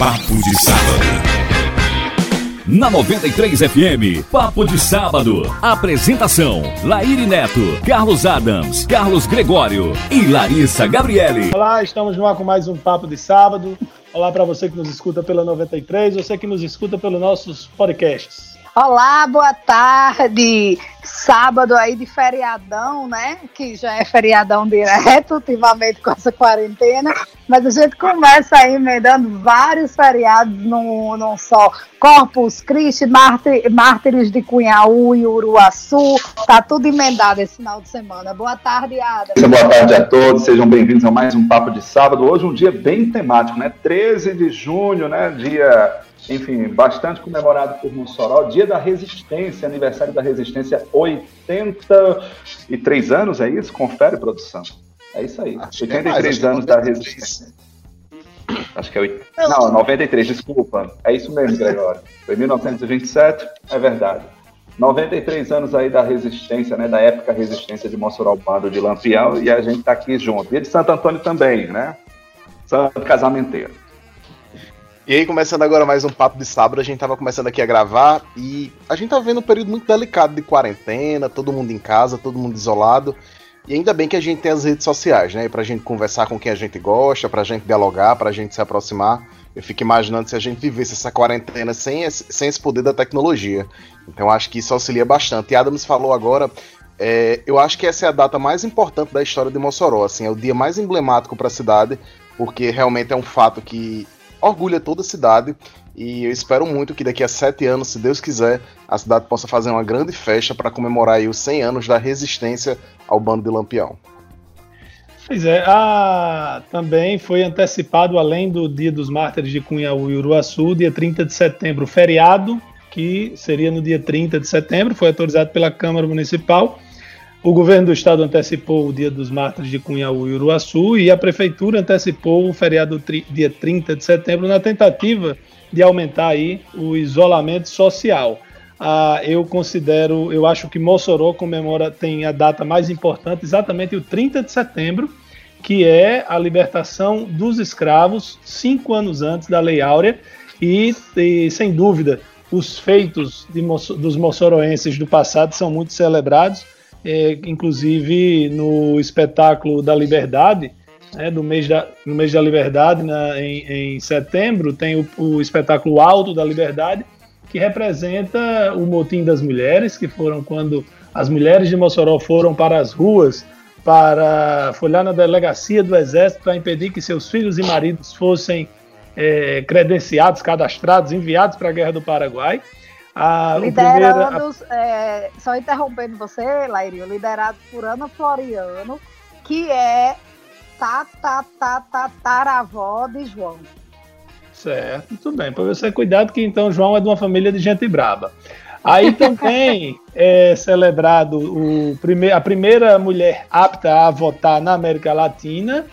Papo de Sábado. Na 93 FM, Papo de Sábado. Apresentação: Laíri Neto, Carlos Adams, Carlos Gregório e Larissa Gabriele. Olá, estamos no ar com mais um Papo de Sábado. Olá para você que nos escuta pela 93, você que nos escuta pelos nossos podcasts. Olá, boa tarde. Sábado aí de feriadão, né? Que já é feriadão direto, ultimamente com essa quarentena. Mas a gente começa aí emendando vários feriados num, num só. Corpus Christi, Mártires de Cunhaú e Uruaçu. Tá tudo emendado esse final de semana. Boa tarde, Ada. Boa tarde a todos, sejam bem-vindos a mais um Papo de Sábado. Hoje um dia bem temático, né? 13 de junho, né? Dia enfim, bastante comemorado por Mossoró, dia da resistência, aniversário da resistência, 83 anos, é isso? Confere, produção. É isso aí, acho 83 é anos da resistência. Acho que é 8... Não, 93, desculpa. É isso mesmo, Gregório. Foi 1927, é verdade. 93 anos aí da resistência, né? Da época resistência de Mossoró, bando de Lampião, e a gente tá aqui junto. Dia de Santo Antônio também, né? Santo Casamenteiro. E aí, começando agora mais um papo de sábado, a gente tava começando aqui a gravar e a gente tá vendo um período muito delicado de quarentena, todo mundo em casa, todo mundo isolado. E ainda bem que a gente tem as redes sociais, né? Pra gente conversar com quem a gente gosta, pra gente dialogar, pra gente se aproximar. Eu fico imaginando se a gente vivesse essa quarentena sem esse, sem esse poder da tecnologia. Então acho que isso auxilia bastante. E Adams falou agora, é, eu acho que essa é a data mais importante da história de Mossoró. Assim, é o dia mais emblemático para a cidade, porque realmente é um fato que orgulha toda a cidade. E eu espero muito que daqui a sete anos, se Deus quiser, a cidade possa fazer uma grande festa para comemorar os 100 anos da resistência ao bando de Lampião. Pois é, a... também foi antecipado, além do Dia dos Mártires de Cunhaú e Uruaçu, dia 30 de setembro, feriado, que seria no dia 30 de setembro, foi autorizado pela Câmara Municipal o governo do estado antecipou o Dia dos Mártires de Cunhaú e Uruaçu e a prefeitura antecipou o feriado dia 30 de setembro na tentativa de aumentar aí o isolamento social. Ah, eu considero, eu acho que Mossoró comemora, tem a data mais importante, exatamente o 30 de setembro, que é a libertação dos escravos, cinco anos antes da Lei Áurea, e, e sem dúvida, os feitos de, dos moçoroenses do passado são muito celebrados é, inclusive no espetáculo da Liberdade, né, do mês da, no mês da Liberdade, na, em, em, setembro, tem o, o, espetáculo Alto da Liberdade, que representa o motim das mulheres, que foram quando as mulheres de Mossoró foram para as ruas para lá na delegacia do Exército para impedir que seus filhos e maridos fossem é, credenciados, cadastrados, enviados para a Guerra do Paraguai. A, Liderados, primeiro, é, só interrompendo você, Lairio, liderado por Ana Floriano, que é tataravó de João. Certo, tudo bem. Para você cuidado que então João é de uma família de gente braba. Aí também é celebrado o prime a primeira mulher apta a votar na América Latina.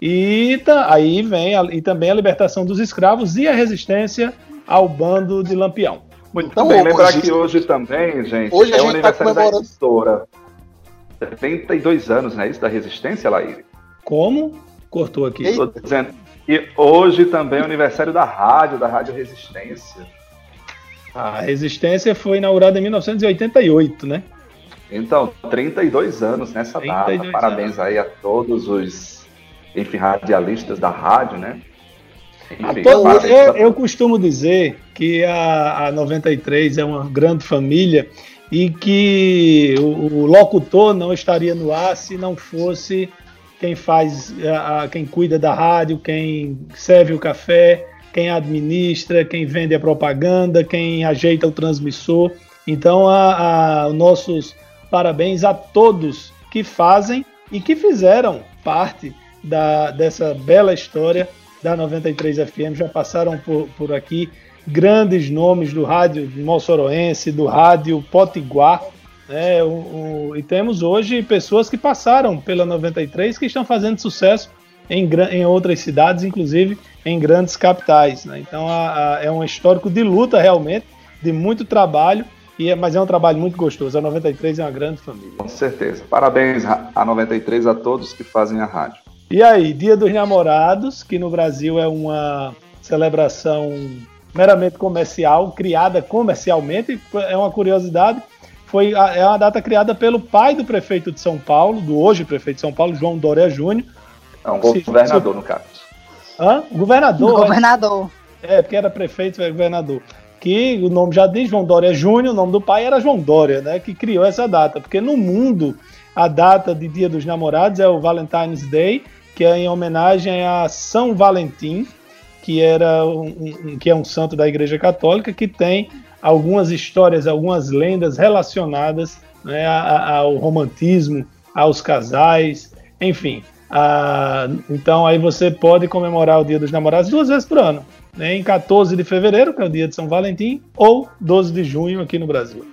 E aí vem a, e também a libertação dos escravos e a resistência ao bando de Lampião. Muito então, bem, lembrar que hoje também, gente, hoje é o tá aniversário tá da editora. 72 anos, não é isso? Da Resistência, Laíre? Como? Cortou aqui. Estou dizendo. E hoje também é o aniversário da rádio, da Rádio Resistência. A Resistência foi inaugurada em 1988, né? Então, 32 anos nessa 32 data. Parabéns anos. aí a todos os enfim, radialistas da rádio, né? Enfim, eu, eu, costumo dizer que a, a 93 é uma grande família e que o, o, locutor não estaria no ar se não fosse quem faz, a, a, quem cuida da rádio, quem serve o café, quem administra, quem vende a propaganda, quem ajeita o transmissor. Então, a, a, nossos parabéns a todos que fazem e que fizeram parte da, dessa bela história da 93 FM, já passaram por, por aqui grandes nomes do rádio moçoroense, do rádio potiguar, né? O, o, e temos hoje pessoas que passaram pela 93 que estão fazendo sucesso em, em outras cidades, inclusive em grandes capitais. Né? Então a, a, é um histórico de luta realmente, de muito trabalho, é, mas é um trabalho muito gostoso. A 93 é uma grande família. Com certeza. Parabéns a 93 a todos que fazem a rádio. E aí, Dia dos Namorados, que no Brasil é uma celebração meramente comercial, criada comercialmente, é uma curiosidade. Foi, é uma data criada pelo pai do prefeito de São Paulo, do hoje prefeito de São Paulo, João Dória Júnior. É um governador, no caso. Hã? Governador. Governador. É, é porque era prefeito, era governador. Que o nome já diz, João Dória Júnior, o nome do pai era João Dória, né? Que criou essa data. Porque no mundo, a data de Dia dos Namorados é o Valentine's Day, que é em homenagem a São Valentim, que, era um, um, que é um santo da Igreja Católica, que tem algumas histórias, algumas lendas relacionadas né, ao romantismo, aos casais, enfim. A, então aí você pode comemorar o Dia dos Namorados duas vezes por ano, né, em 14 de fevereiro, que é o dia de São Valentim, ou 12 de junho aqui no Brasil.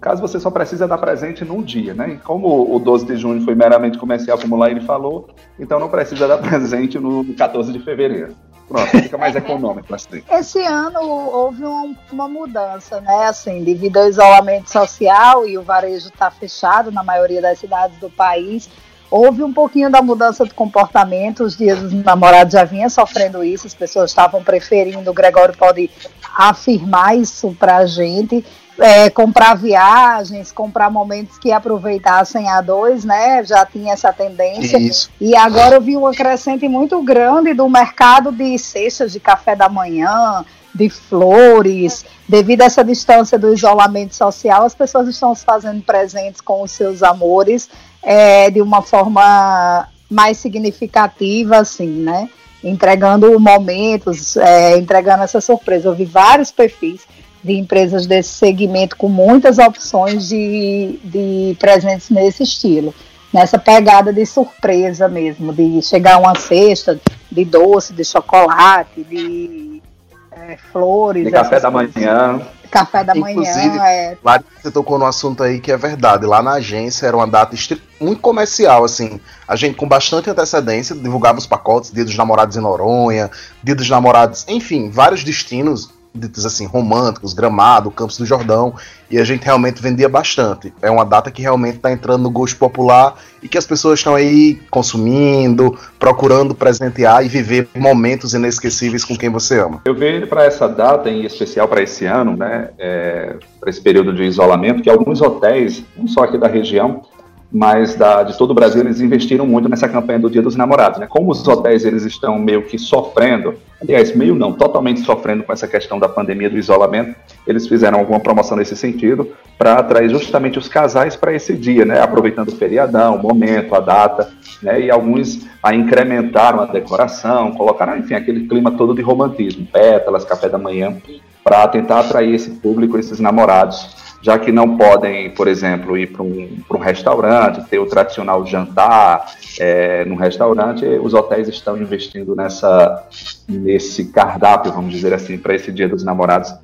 Caso você só precisa dar presente num dia, né? como o 12 de junho foi meramente comercial, como o Laine falou, então não precisa dar presente no 14 de fevereiro. Pronto, fica mais econômico assim. Esse ano houve um, uma mudança, né? Assim, devido ao isolamento social e o varejo está fechado na maioria das cidades do país, houve um pouquinho da mudança de comportamento. Os dias dos namorados já vinha sofrendo isso, as pessoas estavam preferindo. O Gregório pode afirmar isso para a gente é, comprar viagens, comprar momentos que aproveitassem a dois, né? Já tinha essa tendência. Isso. E agora eu vi uma crescente muito grande do mercado de cestas de café da manhã, de flores. Devido a essa distância do isolamento social, as pessoas estão se fazendo presentes com os seus amores é, de uma forma mais significativa, assim, né? Entregando momentos, é, entregando essa surpresa. Eu vi vários perfis de empresas desse segmento com muitas opções de, de presentes nesse estilo. Nessa pegada de surpresa mesmo, de chegar uma cesta de doce, de chocolate, de é, flores. De café da manhã. Café da Inclusive, manhã, é. Lá você tocou no assunto aí que é verdade. Lá na agência era uma data muito comercial, assim. A gente, com bastante antecedência, divulgava os pacotes, Dia dos Namorados em Noronha, Dia dos Namorados, enfim, vários destinos ditos assim, românticos, Gramado, Campos do Jordão, e a gente realmente vendia bastante. É uma data que realmente está entrando no gosto popular e que as pessoas estão aí consumindo, procurando presentear e viver momentos inesquecíveis com quem você ama. Eu vejo para essa data, em especial para esse ano, né, é, para esse período de isolamento, que alguns hotéis, não só aqui da região, mas da, de todo o Brasil eles investiram muito nessa campanha do Dia dos Namorados, né? Como os hotéis eles estão meio que sofrendo, aliás, meio não, totalmente sofrendo com essa questão da pandemia do isolamento, eles fizeram alguma promoção nesse sentido para atrair justamente os casais para esse dia, né? Aproveitando o feriadão, o momento, a data, né? E alguns a incrementaram a decoração, colocaram, enfim, aquele clima todo de romantismo, pétalas, café da manhã, para tentar atrair esse público, esses namorados já que não podem, por exemplo, ir para um, um restaurante, ter o tradicional jantar é, no restaurante, os hotéis estão investindo nessa, nesse cardápio, vamos dizer assim, para esse Dia dos Namorados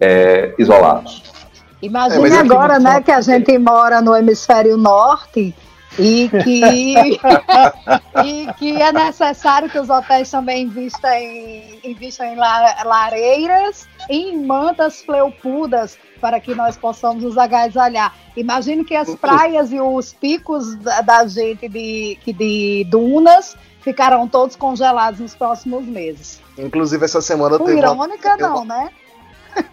é, isolados. Imagine é, agora, né, que a gente mora no hemisfério norte e que, e que é necessário que os hotéis também invistam em, invistam em lareiras e em mantas fleupudas para que nós possamos nos agasalhar. Imagino que as praias e os picos da, da gente de, de dunas ficarão todos congelados nos próximos meses. Inclusive, essa semana tem. Irônica, uma, não, né?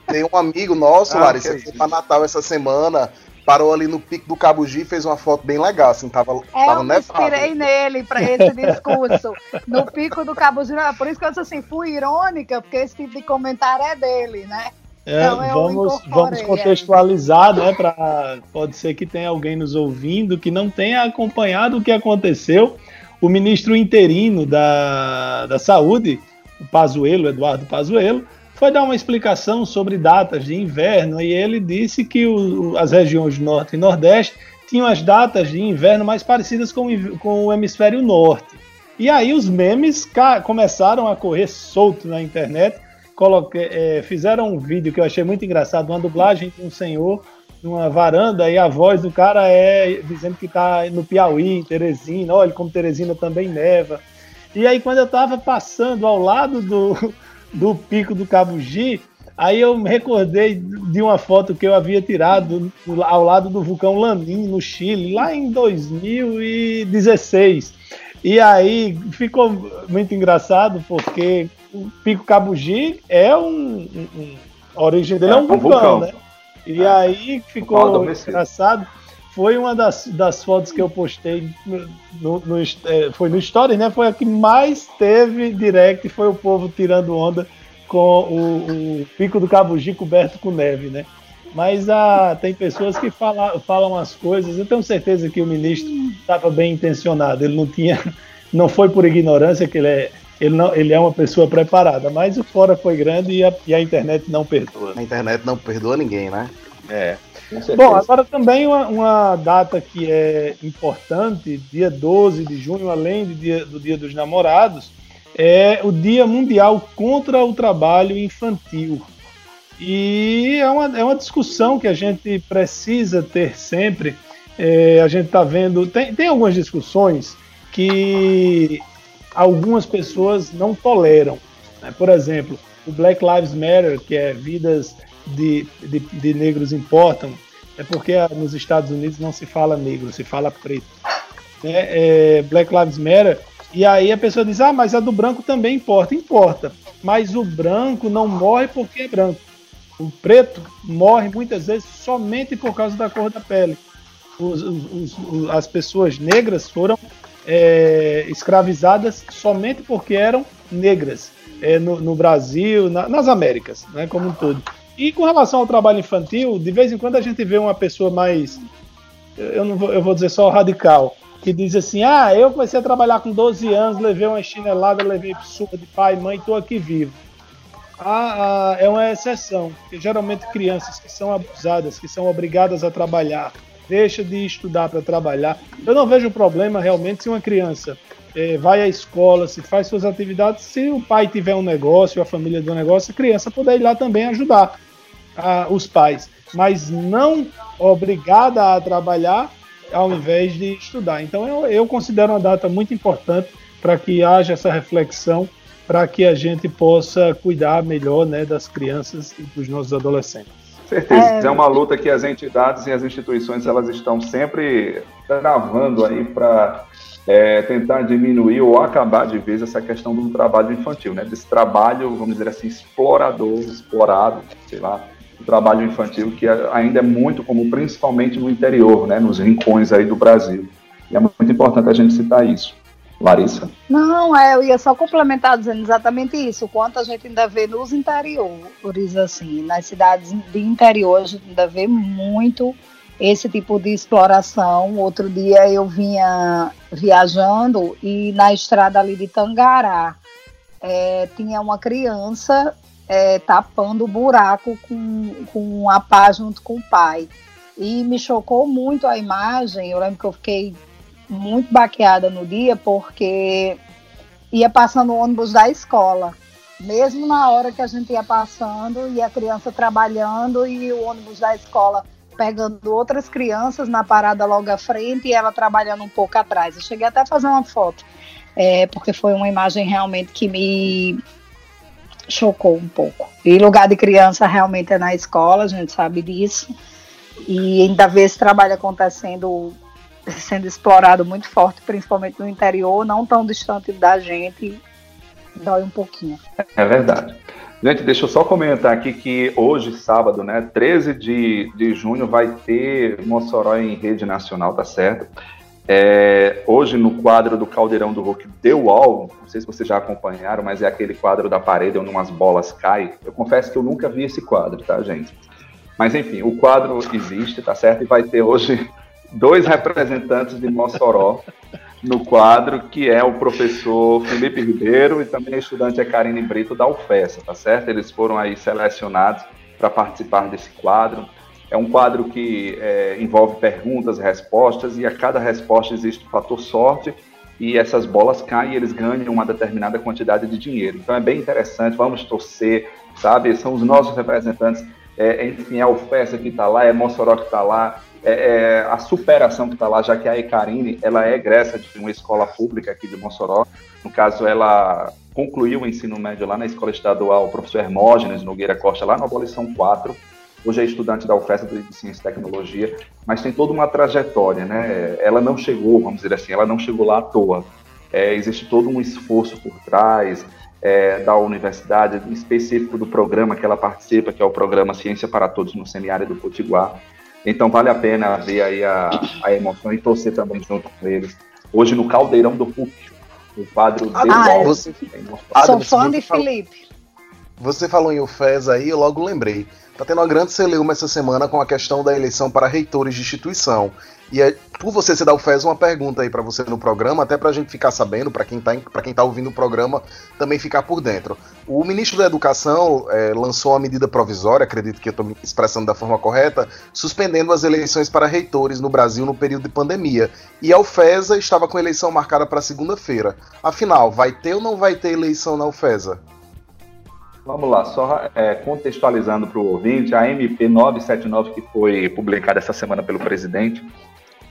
Tem um amigo nosso, ah, Larissa, que foi para Natal essa semana parou ali no pico do Cabugi e fez uma foto bem legal, assim, tava, é, tava eu me inspirei nele para esse discurso, no pico do Cabugi, por isso que eu disse assim, fui irônica, porque esse tipo de comentário é dele, né? É, então, vamos, vamos contextualizar, né? Pra, pode ser que tenha alguém nos ouvindo que não tenha acompanhado o que aconteceu. O ministro interino da, da Saúde, o Pazuello, Eduardo Pazuello, foi dar uma explicação sobre datas de inverno e ele disse que o, as regiões norte e nordeste tinham as datas de inverno mais parecidas com, com o hemisfério norte. E aí os memes começaram a correr solto na internet é, fizeram um vídeo que eu achei muito engraçado, uma dublagem de um senhor numa varanda e a voz do cara é dizendo que está no Piauí, em Teresina, olha como Teresina também neva. E aí quando eu estava passando ao lado do, do pico do Cabugi, aí eu me recordei de uma foto que eu havia tirado ao lado do vulcão Lanin, no Chile, lá em 2016. E aí ficou muito engraçado porque o Pico Cabugi é um, um, a origem dele é, é um, vulcão, vulcão, né? E é. aí ficou engraçado. Foi uma das, das fotos que eu postei no, no, é, foi no Story, né? Foi a que mais teve direct, foi o povo tirando onda com o, o Pico do Cabugi coberto com neve, né? Mas ah, tem pessoas que fala, falam as coisas. Eu tenho certeza que o ministro estava bem intencionado. Ele não tinha, não foi por ignorância que ele é, ele, não, ele é uma pessoa preparada. Mas o fora foi grande e a, e a internet não perdoa. A internet não perdoa ninguém, né? É. Bom, agora também uma, uma, data que é importante, dia 12 de junho, além do dia, do dia dos Namorados, é o Dia Mundial contra o Trabalho Infantil. E é uma, é uma discussão que a gente precisa ter sempre. É, a gente está vendo. Tem, tem algumas discussões que algumas pessoas não toleram. Né? Por exemplo, o Black Lives Matter, que é vidas de, de, de, negros importam, é porque nos Estados Unidos não se fala negro, se fala preto. É, é, Black Lives Matter, e aí a pessoa diz: ah, mas a do branco também importa. Importa, mas o branco não morre porque é branco. O preto morre muitas vezes somente por causa da cor da pele. Os, os, os, as pessoas negras foram é, escravizadas somente porque eram negras é, no, no, Brasil, na, nas Américas, né, como um todo. E com relação ao trabalho infantil, de vez em quando a gente vê uma pessoa mais, eu não vou, eu vou dizer só radical, que diz assim: ah, eu comecei a trabalhar com 12 anos, levei uma chinelada, levei surra de pai e mãe, estou aqui vivo a, a, é uma exceção, porque geralmente crianças que são abusadas, que são obrigadas a trabalhar, deixa de estudar para trabalhar. Eu não vejo problema realmente se uma criança é, vai à escola, se faz suas atividades, se o pai tiver um negócio, a família tem um negócio, a criança puder ir lá também ajudar a, os pais, mas não obrigada a trabalhar ao invés de estudar. Então eu, eu considero uma data muito importante para que haja essa reflexão para que a gente possa cuidar melhor né, das crianças e dos nossos adolescentes. Certeza, é... é uma luta que as entidades e as instituições elas estão sempre travando aí para é, tentar diminuir ou acabar de vez essa questão do trabalho infantil, né? Desse trabalho, vamos dizer assim, explorador, explorado, sei lá, o trabalho infantil que ainda é muito comum, principalmente no interior, né? Nos rincões aí do Brasil. E é muito importante a gente citar isso. Larissa? Não, é, eu ia só complementar dizendo exatamente isso. O quanto a gente ainda vê nos interiores, assim, nas cidades de interior, a gente ainda vê muito esse tipo de exploração. Outro dia eu vinha viajando e na estrada ali de Tangará é, tinha uma criança é, tapando o buraco com, com a pá junto com o pai. E me chocou muito a imagem. Eu lembro que eu fiquei muito baqueada no dia porque ia passando o ônibus da escola. Mesmo na hora que a gente ia passando e a criança trabalhando e o ônibus da escola pegando outras crianças na parada logo à frente e ela trabalhando um pouco atrás. Eu cheguei até a fazer uma foto, é, porque foi uma imagem realmente que me chocou um pouco. E lugar de criança realmente é na escola, a gente sabe disso. E ainda vê esse trabalho acontecendo sendo explorado muito forte, principalmente no interior, não tão distante da gente, dói um pouquinho. É verdade. Gente, deixa eu só comentar aqui que hoje, sábado, né, 13 de, de junho, vai ter Mossoró em rede nacional, tá certo? É, hoje, no quadro do Caldeirão do Hulk The Wall, não sei se vocês já acompanharam, mas é aquele quadro da parede onde umas bolas caem. Eu confesso que eu nunca vi esse quadro, tá, gente? Mas enfim, o quadro existe, tá certo? E vai ter hoje dois representantes de Mossoró no quadro, que é o professor Felipe Ribeiro e também a estudante Karine Brito da UFES, tá certo? Eles foram aí selecionados para participar desse quadro. É um quadro que é, envolve perguntas, respostas, e a cada resposta existe um fator sorte, e essas bolas caem e eles ganham uma determinada quantidade de dinheiro. Então é bem interessante, vamos torcer, sabe? São os nossos representantes, é, enfim, é a UFES que está lá, é Mossoró que está lá, é, é, a superação que está lá, já que a Ecarine ela é egressa de uma escola pública aqui de Mossoró. No caso, ela concluiu o ensino médio lá na Escola Estadual Professor Hermógenes Nogueira Costa, lá na Abolição 4. Hoje é estudante da UFES de Ciência e Tecnologia, mas tem toda uma trajetória, né? Ela não chegou, vamos dizer assim, ela não chegou lá à toa. é, existe todo um esforço por trás é, da universidade, específico do programa que ela participa, que é o programa Ciência para Todos no Semiárido do Potiguar. Então vale a pena ver aí a, a emoção e torcer também junto com eles. Hoje no Caldeirão do PUC, o quadro ah, é. você, Sou fã de Felipe. Você falou em UFES aí, eu logo lembrei. Tá tendo uma grande celeuma essa semana com a questão da eleição para reitores de instituição. E é, por você ser da UFES, uma pergunta aí para você no programa, até para a gente ficar sabendo, para quem, tá, quem tá ouvindo o programa também ficar por dentro. O ministro da Educação é, lançou uma medida provisória, acredito que eu estou me expressando da forma correta, suspendendo as eleições para reitores no Brasil no período de pandemia. E a UFESA estava com a eleição marcada para segunda-feira. Afinal, vai ter ou não vai ter eleição na UFESA? Vamos lá, só é, contextualizando para o ouvinte, a MP 979, que foi publicada essa semana pelo presidente,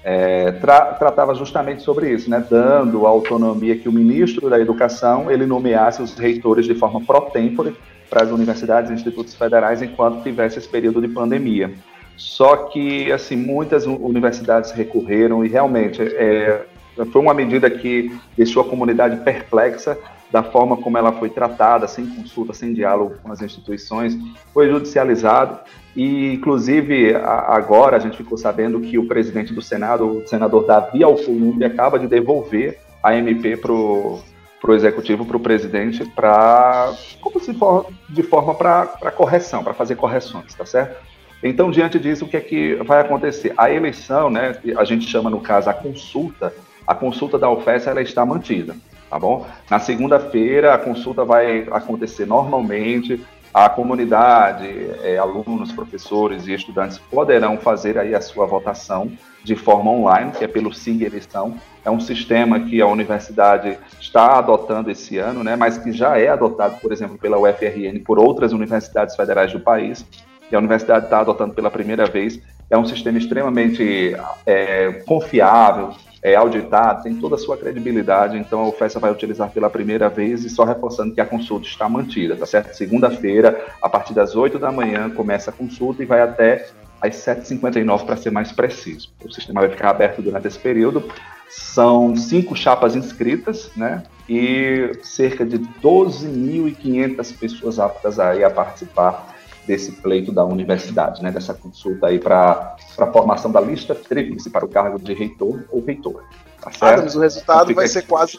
é, tra tratava justamente sobre isso, né, dando a autonomia que o ministro da Educação ele nomeasse os reitores de forma pro-tempore para as universidades e institutos federais enquanto tivesse esse período de pandemia. Só que, assim, muitas universidades recorreram e realmente é, foi uma medida que deixou a comunidade perplexa da forma como ela foi tratada, sem consulta, sem diálogo com as instituições, foi judicializado e, inclusive, agora a gente ficou sabendo que o presidente do Senado, o senador Davi Alcolumbre, acaba de devolver a MP para o executivo, para o presidente, para como se for de forma para correção, para fazer correções, tá certo? Então, diante disso, o que é que vai acontecer? A eleição, né, a gente chama no caso a consulta, a consulta da UFES ela está mantida tá bom? Na segunda-feira a consulta vai acontecer normalmente, a comunidade, é, alunos, professores e estudantes poderão fazer aí a sua votação de forma online, que é pelo SIG Eleição. É um sistema que a universidade está adotando esse ano, né, mas que já é adotado, por exemplo, pela UFRN, por outras universidades federais do país, que a universidade está adotando pela primeira vez. É um sistema extremamente é, confiável, é auditado, tem toda a sua credibilidade, então a UFESA vai utilizar pela primeira vez e só reforçando que a consulta está mantida, tá certo? Segunda-feira, a partir das 8 da manhã, começa a consulta e vai até às 7h59 para ser mais preciso. O sistema vai ficar aberto durante esse período. São cinco chapas inscritas, né? E cerca de 12.500 pessoas aptas aí a participar desse pleito da universidade, né, dessa consulta aí para a formação da lista tríplice para o cargo de reitor ou reitor. Tá certo? Adams, o resultado então, vai ser quase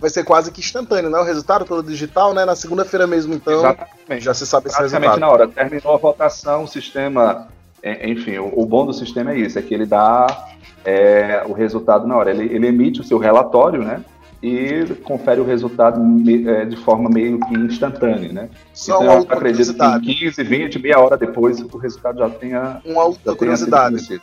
vai ser quase que instantâneo, né? O resultado todo digital, né? Na segunda-feira mesmo, então. Exatamente. Já se sabe esse resultado. na hora. Terminou a votação, o sistema, é, enfim, o, o, bom do sistema é isso, é que ele dá é, o resultado na hora. Ele, ele emite o seu relatório, né? E confere o resultado é, de forma meio que instantânea, né? Só então, eu acredito que em 15, 20, meia hora depois o resultado já tenha... Uma outra curiosidade.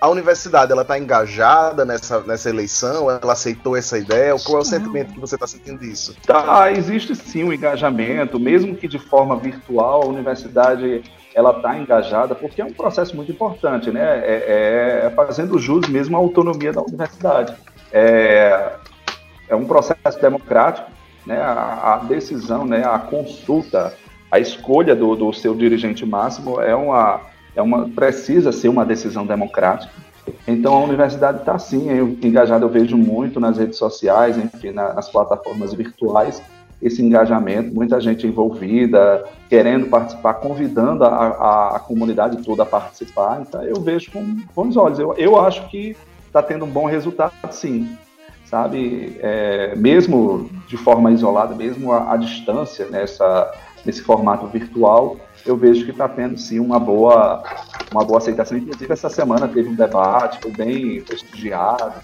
A universidade, ela está engajada nessa, nessa eleição? Ela aceitou essa ideia? Qual é o sentimento que você está sentindo disso? Tá, existe sim um engajamento, mesmo que de forma virtual, a universidade ela está engajada, porque é um processo muito importante, né? É, é, fazendo jus mesmo à autonomia da universidade. É, é um processo democrático, né? A, a, decisão, né? A consulta, a escolha do, do seu dirigente máximo é uma, é uma precisa ser uma decisão democrática. Então a universidade está sim engajada, eu vejo muito nas redes sociais, enfim, nas plataformas virtuais, esse engajamento, muita gente envolvida, querendo participar, convidando a, a, a comunidade toda a participar. Então eu vejo com bons olhos. Eu, eu acho que está tendo um bom resultado, sim sabe? É, mesmo de forma isolada, mesmo à, distância, nessa, nesse formato virtual, eu vejo que está tendo sim uma boa, uma boa aceitação. Inclusive, essa semana teve um debate, foi bem prestigiado,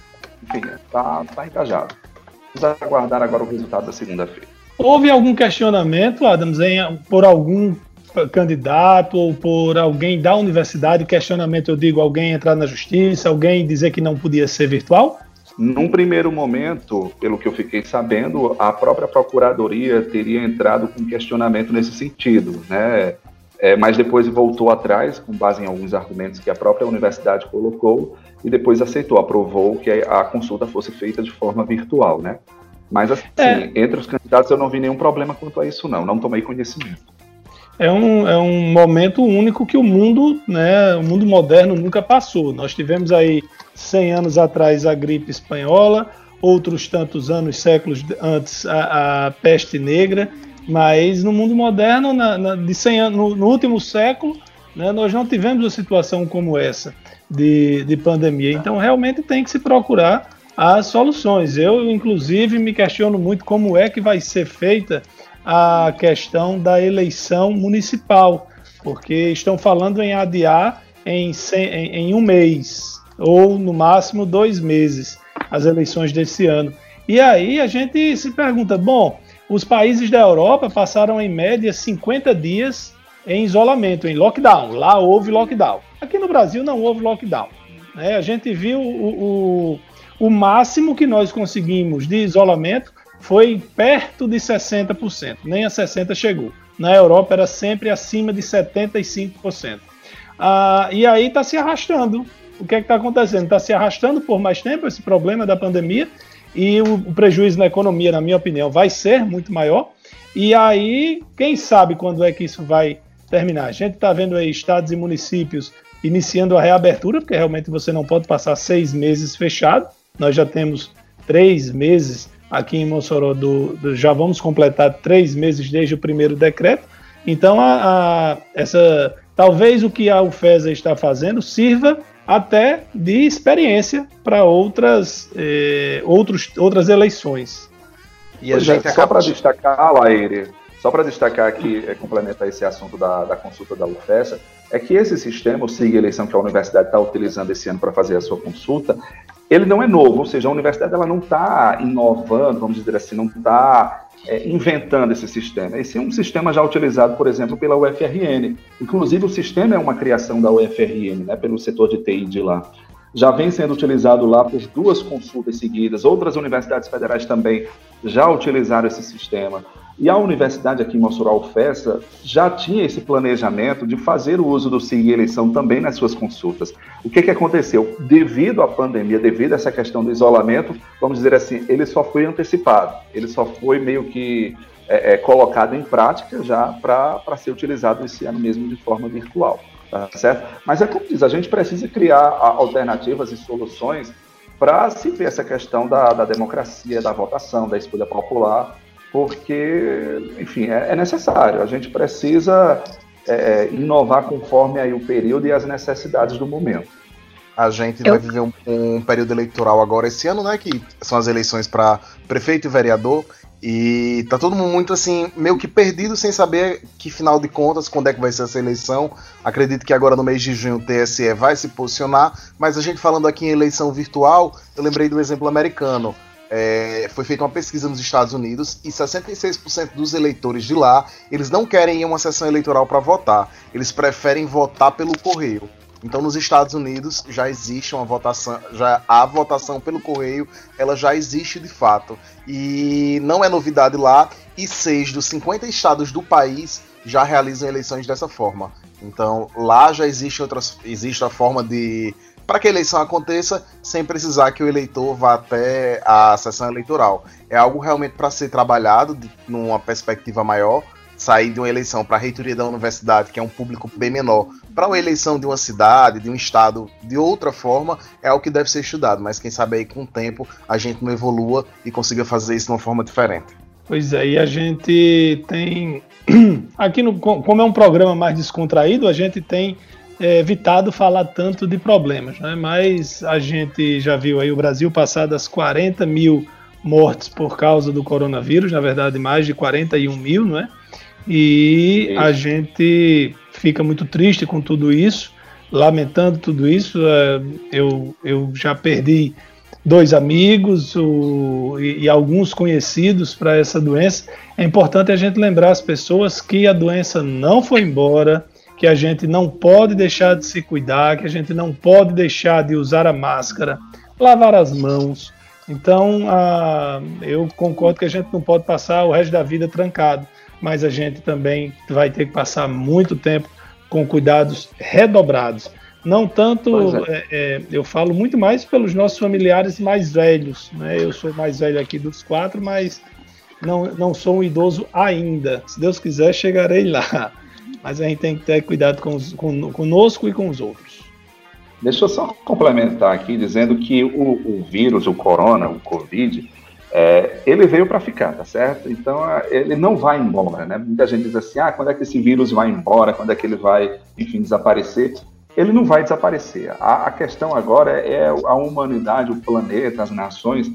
enfim, está tá engajado. Vamos aguardar agora o resultado da segunda-feira. Houve algum questionamento, Adams, em, por algum candidato ou por alguém da universidade? Questionamento, eu digo, alguém entrar na justiça, alguém dizer que não podia ser virtual? Num primeiro momento, pelo que eu fiquei sabendo, a própria Procuradoria teria entrado com questionamento nesse sentido, né? É, mas depois voltou atrás, com base em alguns argumentos que a própria universidade colocou, e depois aceitou, aprovou que a consulta fosse feita de forma virtual, né? Mas, assim, é. entre os candidatos eu não vi nenhum problema quanto a isso, não. Não tomei conhecimento. É um, é um momento único que o mundo, né, o mundo moderno nunca passou. Nós tivemos aí 100 anos atrás a gripe espanhola, outros tantos anos, séculos antes, a, a peste negra, mas no mundo moderno, na, na, de 100 anos, no, no último século, né, nós não tivemos uma situação como essa de, de pandemia. Então, realmente tem que se procurar as soluções. Eu, inclusive, me questiono muito como é que vai ser feita a questão da eleição municipal, porque estão falando em adiar em, em, em um mês, ou no máximo dois meses, as eleições desse ano. E aí a gente se pergunta: bom, os países da Europa passaram em média 50 dias em isolamento, em lockdown. Lá houve lockdown. Aqui no Brasil não houve lockdown. Né? A gente viu o, o, o máximo que nós conseguimos de isolamento foi perto de 60%, nem a 60% chegou. Na Europa era sempre acima de 75%. Ah, e aí está se arrastando. O que é está acontecendo? Está se arrastando por mais tempo esse problema da pandemia e o, o prejuízo na economia, na minha opinião, vai ser muito maior. E aí, quem sabe quando é que isso vai terminar? A gente está vendo aí estados e municípios iniciando a reabertura, porque realmente você não pode passar seis meses fechado. Nós já temos três meses aqui em Mossoró, do, do, já vamos completar três meses desde o primeiro decreto. Então, a, a, essa, talvez o que a UFESA está fazendo sirva até de experiência para outras, eh, outros, outras eleições. E a pois é, gente é, só para destacar, Laire, só para destacar aqui, é, complementar esse assunto da, da consulta da UFESA, é que esse sistema, o SIG Eleição, que a universidade está utilizando esse ano para fazer a sua consulta, ele não é novo, ou seja, a universidade ela não está inovando, vamos dizer assim, não está é, inventando esse sistema. Esse é um sistema já utilizado, por exemplo, pela UFRN. Inclusive, o sistema é uma criação da UFRN, né, pelo setor de TI de lá. Já vem sendo utilizado lá por duas consultas seguidas. Outras universidades federais também já utilizaram esse sistema. E a universidade aqui em Mossoró, UFESA, já tinha esse planejamento de fazer o uso do SIG eleição também nas suas consultas. O que, que aconteceu? Devido à pandemia, devido a essa questão do isolamento, vamos dizer assim, ele só foi antecipado, ele só foi meio que é, é, colocado em prática já para ser utilizado esse ano mesmo de forma virtual. Tá certo? Mas é como diz, a gente precisa criar alternativas e soluções para se ver essa questão da, da democracia, da votação, da escolha popular porque, enfim, é, é necessário. A gente precisa é, é, inovar conforme aí o período e as necessidades do momento. A gente Eu... vai viver um, um, período eleitoral agora esse ano, né? Que são as eleições para prefeito e vereador. E tá todo mundo muito assim, meio que perdido sem saber que final de contas, quando é que vai ser essa eleição. Acredito que agora no mês de junho o TSE vai se posicionar, mas a gente falando aqui em eleição virtual, eu lembrei do exemplo americano é, foi feita uma pesquisa nos Estados Unidos e 66% dos eleitores de lá eles não querem ir a uma sessão eleitoral para votar, eles preferem votar pelo correio. Então, nos Estados Unidos já existe uma votação, já a votação pelo correio, ela já existe de fato e não é novidade lá. E seis dos 50 estados do país já realizam eleições dessa forma. Então, lá já existe outras, existe a forma de para que a eleição aconteça sem precisar que o eleitor vá até a sessão eleitoral. É algo realmente para ser trabalhado de, numa perspectiva maior, sair de uma eleição para a reitoria da universidade, que é um público bem menor, para uma eleição de uma cidade, de um estado, de outra forma, é o que deve ser estudado. Mas quem sabe aí com o tempo a gente não evolua e consiga fazer isso de uma forma diferente. Pois é, e a gente tem. Aqui, no, como é um programa mais descontraído, a gente tem é, evitado falar tanto de problemas, né? mas a gente já viu aí o Brasil passar das 40 mil mortes por causa do coronavírus, na verdade mais de 41 mil, não é? E a gente fica muito triste com tudo isso, lamentando tudo isso. É, eu, eu já perdi dois amigos o, e, e, alguns conhecidos para essa doença. É importante a gente lembrar as pessoas que a doença não foi embora, que a gente não pode deixar de se cuidar, que a gente não pode deixar de usar a máscara, lavar as mãos. Então, ah, eu concordo que a gente não pode passar o resto da vida trancado, mas a gente também vai ter que passar muito tempo com cuidados redobrados. Não tanto, é. É, é, eu falo muito mais pelos nossos familiares mais velhos. Né? Eu sou mais velho aqui dos quatro, mas não, não sou um idoso ainda. Se Deus quiser, chegarei lá mas a gente tem que ter cuidado com com, conosco e com os outros. Deixa eu só complementar aqui dizendo que o, o vírus, o corona, o Covid, é, ele veio para ficar, tá certo? Então ele não vai embora, né? Muita gente diz assim, ah, quando é que esse vírus vai embora? Quando é que ele vai, enfim, desaparecer? Ele não vai desaparecer. A, a questão agora é a humanidade, o planeta, as nações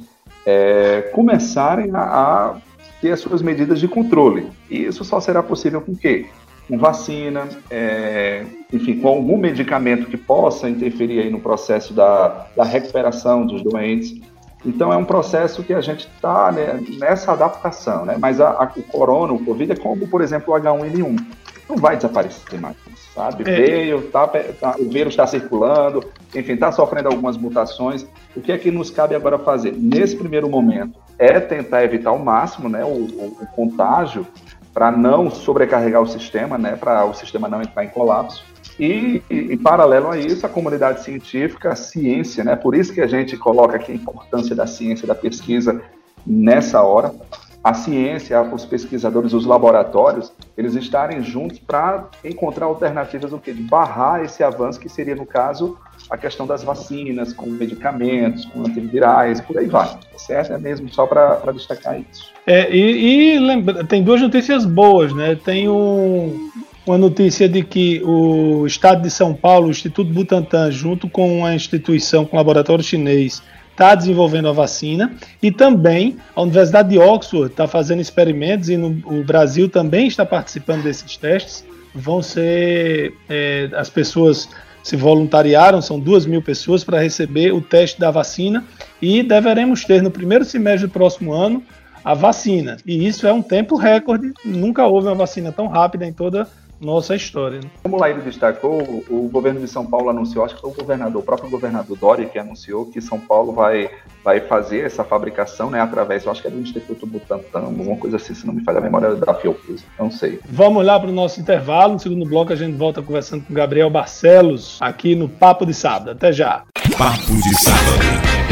é, começarem a, a ter as suas medidas de controle. E isso só será possível com o quê? Com vacina, é, enfim, com algum medicamento que possa interferir aí no processo da, da recuperação dos doentes. Então é um processo que a gente está né, nessa adaptação, né? Mas a, a, o corona, o Covid é como, por exemplo, o H1N1. Não vai desaparecer mais, sabe? É. Veio, tá, tá, o vírus está circulando, enfim, está sofrendo algumas mutações. O que é que nos cabe agora fazer? Nesse primeiro momento, é tentar evitar ao máximo né, o, o, o contágio para não sobrecarregar o sistema, né, para o sistema não entrar em colapso. E, em paralelo a isso, a comunidade científica, a ciência, né, por isso que a gente coloca aqui a importância da ciência, da pesquisa nessa hora, a ciência, os pesquisadores, os laboratórios, eles estarem juntos para encontrar alternativas o quê? de barrar esse avanço que seria, no caso, a questão das vacinas, com medicamentos, com antivirais, por aí vai. Certo? É mesmo só para destacar isso. É, e, e lembra, tem duas notícias boas, né? Tem um, uma notícia de que o Estado de São Paulo, o Instituto Butantan, junto com a instituição, com o laboratório chinês, está desenvolvendo a vacina e também a Universidade de Oxford está fazendo experimentos e no, o Brasil também está participando desses testes. Vão ser é, as pessoas se voluntariaram, são duas mil pessoas para receber o teste da vacina e deveremos ter no primeiro semestre do próximo ano a vacina. E isso é um tempo recorde, nunca houve uma vacina tão rápida em toda a nossa história. Né? Como o Laíro destacou, o governo de São Paulo anunciou, acho que foi o governador, o próprio governador Dória que anunciou que São Paulo vai, vai fazer essa fabricação, né, através, eu acho que é do Instituto Butantan, alguma coisa assim, se não me falha a memória da Fiocruz, não sei. Vamos lá para o nosso intervalo, no segundo bloco a gente volta conversando com Gabriel Barcelos, aqui no Papo de Sábado. Até já. Papo de Sábado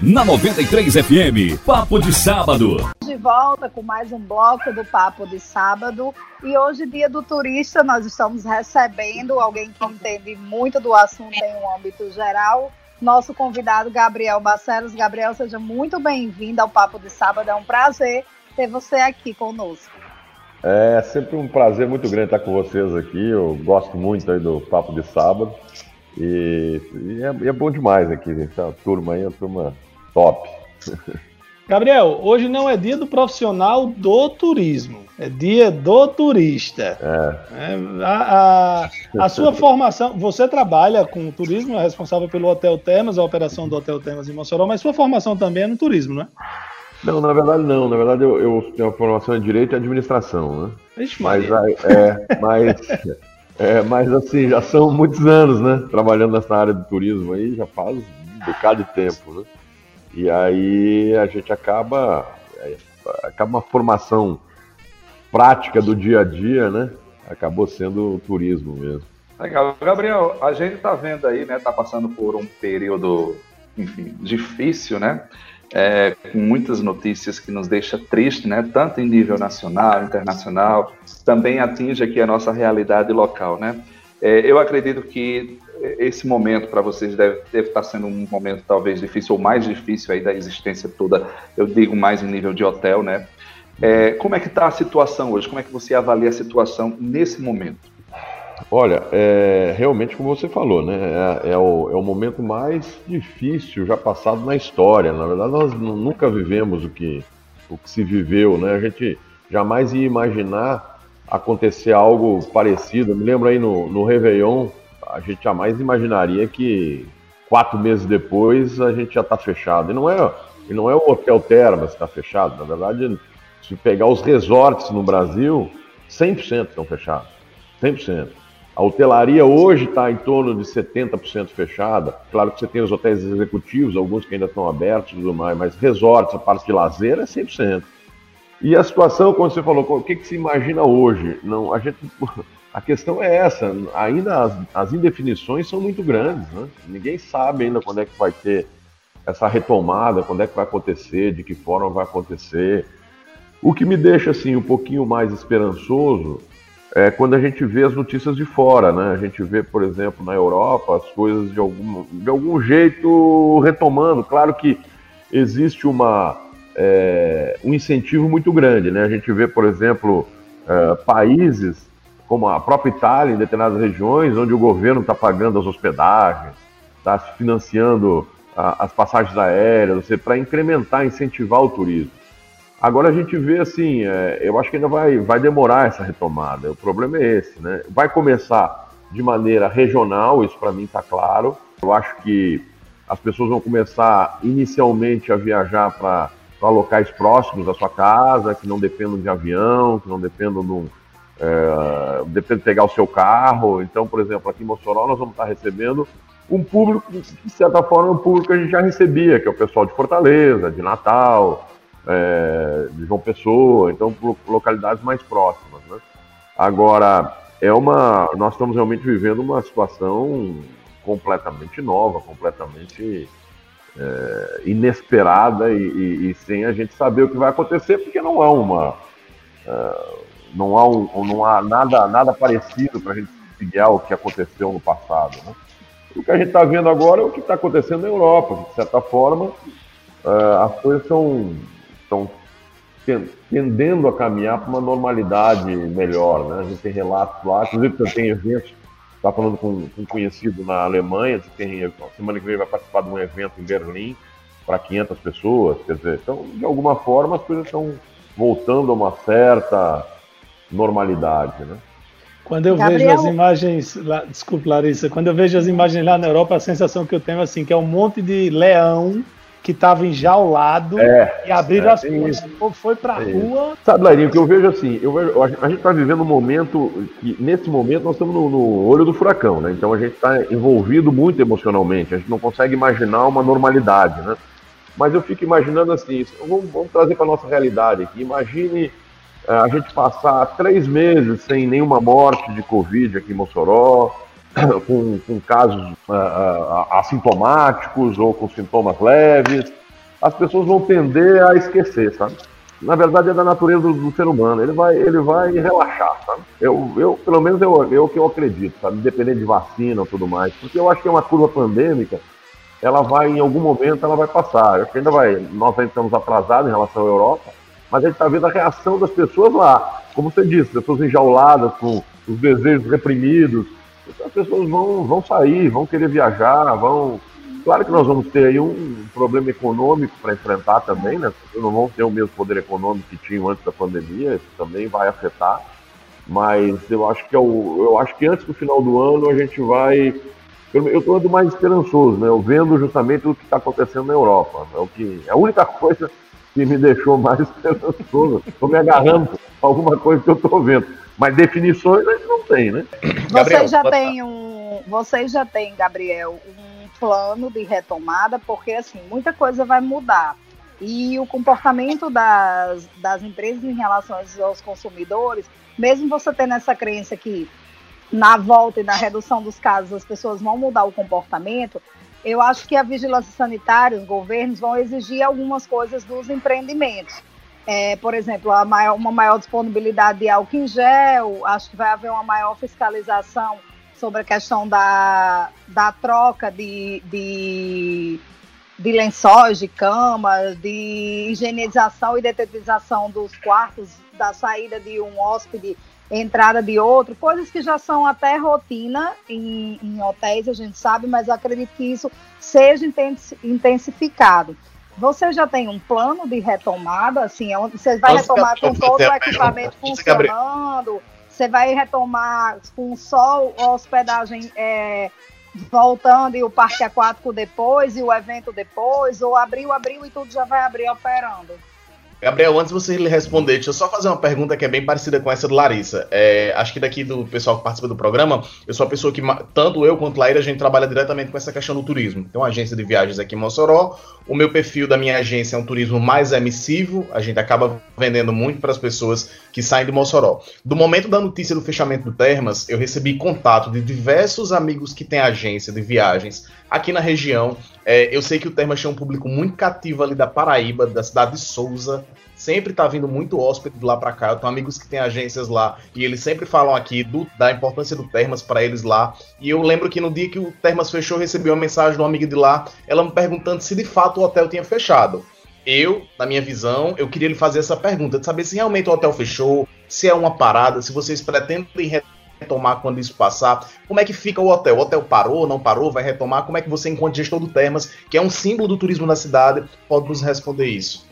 na 93 FM. Papo de sábado. De volta com mais um bloco do Papo de sábado. E hoje, dia do turista, nós estamos recebendo alguém que entende muito do assunto em um âmbito geral. Nosso convidado, Gabriel Barcelos. Gabriel, seja muito bem-vindo ao Papo de sábado. É um prazer ter você aqui conosco. É sempre um prazer muito grande estar com vocês aqui. Eu gosto muito aí do Papo de Sábado. E, e, é, e é, bom demais aqui, essa turma aí, a turma top. Gabriel, hoje não é dia do profissional do turismo, é dia do turista. É. É, a, a, a, sua formação, você trabalha com turismo, é responsável pelo Hotel Temas, a operação do Hotel Temas em Mossoró, mas sua formação também é no turismo, né? Não, na verdade não. Na verdade eu, eu tenho a formação em Direito e Administração, né? Ixi, mas, é, mas, é, mas assim, já são muitos anos, né? Trabalhando nessa área do turismo aí, já faz um bocado de tempo, né? E aí a gente acaba, é, acaba uma formação prática do dia a dia, né? Acabou sendo turismo mesmo. Legal. Gabriel, a gente está vendo aí, né? Está passando por um período, enfim, difícil, né? É, com muitas notícias que nos deixa triste, né? Tanto em nível nacional, internacional, também atinge aqui a nossa realidade local, né? É, eu acredito que esse momento para vocês deve, deve estar sendo um momento talvez difícil ou mais difícil aí da existência toda, eu digo mais em nível de hotel, né? É, como é que está a situação hoje? Como é que você avalia a situação nesse momento? Olha, é, realmente como você falou, né? É, é, o, é o momento mais difícil já passado na história. Na verdade, nós nunca vivemos o que, o que se viveu, né? A gente jamais ia imaginar acontecer algo parecido. Eu me lembro aí no, no Réveillon, a gente jamais imaginaria que quatro meses depois a gente já está fechado. E não é, e não é o Hotel Termas que está fechado. Na verdade, se pegar os resorts no Brasil, 100% estão fechados. 100%. A hotelaria hoje está em torno de 70% fechada. Claro que você tem os hotéis executivos, alguns que ainda estão abertos e tudo mais, mas resorts, a parte de lazer é 100%. E a situação, quando você falou, o que, que se imagina hoje? Não, a gente a questão é essa, ainda as, as, indefinições são muito grandes, né? Ninguém sabe ainda quando é que vai ter essa retomada, quando é que vai acontecer, de que forma vai acontecer. O que me deixa assim um pouquinho mais esperançoso é quando a gente vê as notícias de fora, né? A gente vê, por exemplo, na Europa as coisas de algum, de algum jeito retomando. Claro que existe uma, é, um incentivo muito grande, né? A gente vê, por exemplo, é, países como a própria Itália, em determinadas regiões, onde o governo está pagando as hospedagens, está financiando a, as passagens aéreas, para incrementar, incentivar o turismo. Agora a gente vê assim, é, eu acho que ainda vai, vai demorar essa retomada. O problema é esse, né? Vai começar de maneira regional, isso para mim está claro. Eu acho que as pessoas vão começar inicialmente a viajar para locais próximos da sua casa, que não dependam de avião, que não dependam de um, é, depende de pegar o seu carro. Então, por exemplo, aqui em Mossoró nós vamos estar recebendo um público que, de certa forma, é um público que a gente já recebia, que é o pessoal de Fortaleza, de Natal, é, de João Pessoa, então localidades mais próximas. Né? Agora, é uma, nós estamos realmente vivendo uma situação completamente nova, completamente é, inesperada e, e, e, sem a gente saber o que vai acontecer, porque não há uma. É, não há, um, não há nada, nada parecido para a gente seguir o que aconteceu no passado. Né? O que a gente está vendo agora é o que está acontecendo na Europa, de certa forma, é, as coisas são estão tendendo a caminhar para uma normalidade melhor. Né? A gente tem relatos lá, inclusive eu tenho eventos, estava falando com, com, um conhecido na Alemanha, que tem, semana que vem vai participar de um evento em Berlim para 500 pessoas, quer dizer, então, de alguma forma as coisas estão voltando a uma certa normalidade, né? Quando eu Gabriel... vejo as imagens, lá, desculpe Larissa, quando eu vejo as imagens lá na Europa, a sensação que eu tenho é assim, que é um monte de leão que estava enjaulado é, e abriram é, as portas. O povo foi pra é. rua. Sabe, Lairinho, que eu vejo assim, eu vejo, a gente está vivendo um momento que, nesse momento, nós estamos no, no olho do furacão, né? Então a gente está envolvido muito emocionalmente, a gente não consegue imaginar uma normalidade, né? Mas eu fico imaginando assim, vamos, vamos trazer para nossa realidade aqui. Imagine a gente passar três meses sem nenhuma morte de Covid aqui em Mossoró, com, com casos uh, uh, assintomáticos ou com sintomas leves, as pessoas vão tender a esquecer, sabe? Na verdade é da natureza do, do ser humano, ele vai, ele vai relaxar, sabe? Eu, eu pelo menos eu, eu que eu acredito, sabe? Independente de vacina ou tudo mais, porque eu acho que é uma curva pandêmica, ela vai, em algum momento, ela vai passar. Eu acho que ainda vai, nós ainda estamos atrasados em relação à Europa, mas a gente está vendo a reação das pessoas lá. Como você disse, pessoas enjauladas, com os desejos reprimidos, as pessoas vão, vão sair, vão querer viajar, vão. Claro que nós vamos ter aí um problema econômico para enfrentar também, né? Não vão ter o mesmo poder econômico que tinham antes da pandemia, isso também vai afetar. Mas eu acho que é o, eu acho que antes do final do ano a gente vai. Eu estou mais esperançoso, né? Eu vendo justamente o que está acontecendo na Europa. É o que é a única coisa que me deixou mais esperançoso. Estou me agarrando a alguma coisa que eu estou vendo. Mas definições a gente não tem, né? Vocês já têm um. Vocês já têm, Gabriel, um plano de retomada, porque assim, muita coisa vai mudar. E o comportamento das, das empresas em relação aos consumidores, mesmo você tendo essa crença que na volta e na redução dos casos as pessoas vão mudar o comportamento, eu acho que a vigilância sanitária, os governos vão exigir algumas coisas dos empreendimentos. É, por exemplo, maior, uma maior disponibilidade de álcool em gel, acho que vai haver uma maior fiscalização sobre a questão da, da troca de, de, de lençóis, de camas, de higienização e detetização dos quartos, da saída de um hóspede, entrada de outro, coisas que já são até rotina em, em hotéis, a gente sabe, mas acredito que isso seja intensificado. Você já tem um plano de retomada, assim, é onde você vai Nossa, retomar com todo o equipamento funcionando, você vai retomar com só a hospedagem é, voltando e o parque aquático depois e o evento depois, ou abriu, abriu e tudo já vai abrir operando? Gabriel, antes de você responder, deixa eu só fazer uma pergunta que é bem parecida com essa do Larissa. É, acho que daqui do pessoal que participa do programa, eu sou a pessoa que, tanto eu quanto Laíra, a gente trabalha diretamente com essa questão do turismo. Tem uma agência de viagens aqui em Mossoró. O meu perfil da minha agência é um turismo mais emissivo. A gente acaba vendendo muito para as pessoas que saem de Mossoró. Do momento da notícia do fechamento do Termas, eu recebi contato de diversos amigos que têm agência de viagens aqui na região. É, eu sei que o Termas tinha um público muito cativo ali da Paraíba, da cidade de Souza sempre tá vindo muito hóspede de lá para cá. Eu tenho amigos que têm agências lá e eles sempre falam aqui do, da importância do Termas para eles lá. E eu lembro que no dia que o Termas fechou, eu recebi uma mensagem de uma amiga de lá, ela me perguntando se de fato o hotel tinha fechado. Eu, na minha visão, eu queria lhe fazer essa pergunta, de saber se realmente o hotel fechou, se é uma parada, se vocês pretendem retomar quando isso passar? Como é que fica o hotel? O hotel parou, não parou, vai retomar? Como é que você, enquanto gestor do Termas, que é um símbolo do turismo na cidade, pode nos responder isso?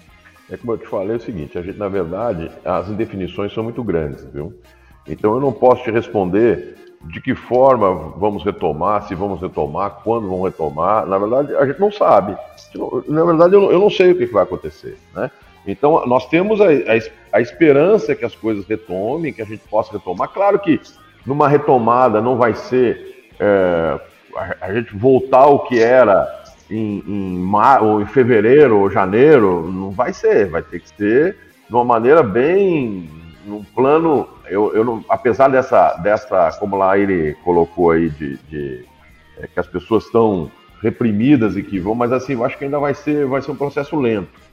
É como eu te falei é o seguinte, a gente, na verdade, as indefinições são muito grandes, viu? Então eu não posso te responder de que forma vamos retomar, se vamos retomar, quando vamos retomar. Na verdade, a gente não sabe. Na verdade, eu não sei o que vai acontecer, né? Então, nós temos a, a, a, esperança que as coisas retomem, que a gente possa retomar. Claro que numa retomada não vai ser é, a, gente voltar ao que era em, em, mar, ou em fevereiro ou janeiro, não vai ser, vai ter que ser de uma maneira bem, num plano, eu, eu não, apesar dessa, dessa, como lá ele colocou aí, de, de é, que as pessoas estão reprimidas e que vão, mas assim, eu acho que ainda vai ser, vai ser um processo lento.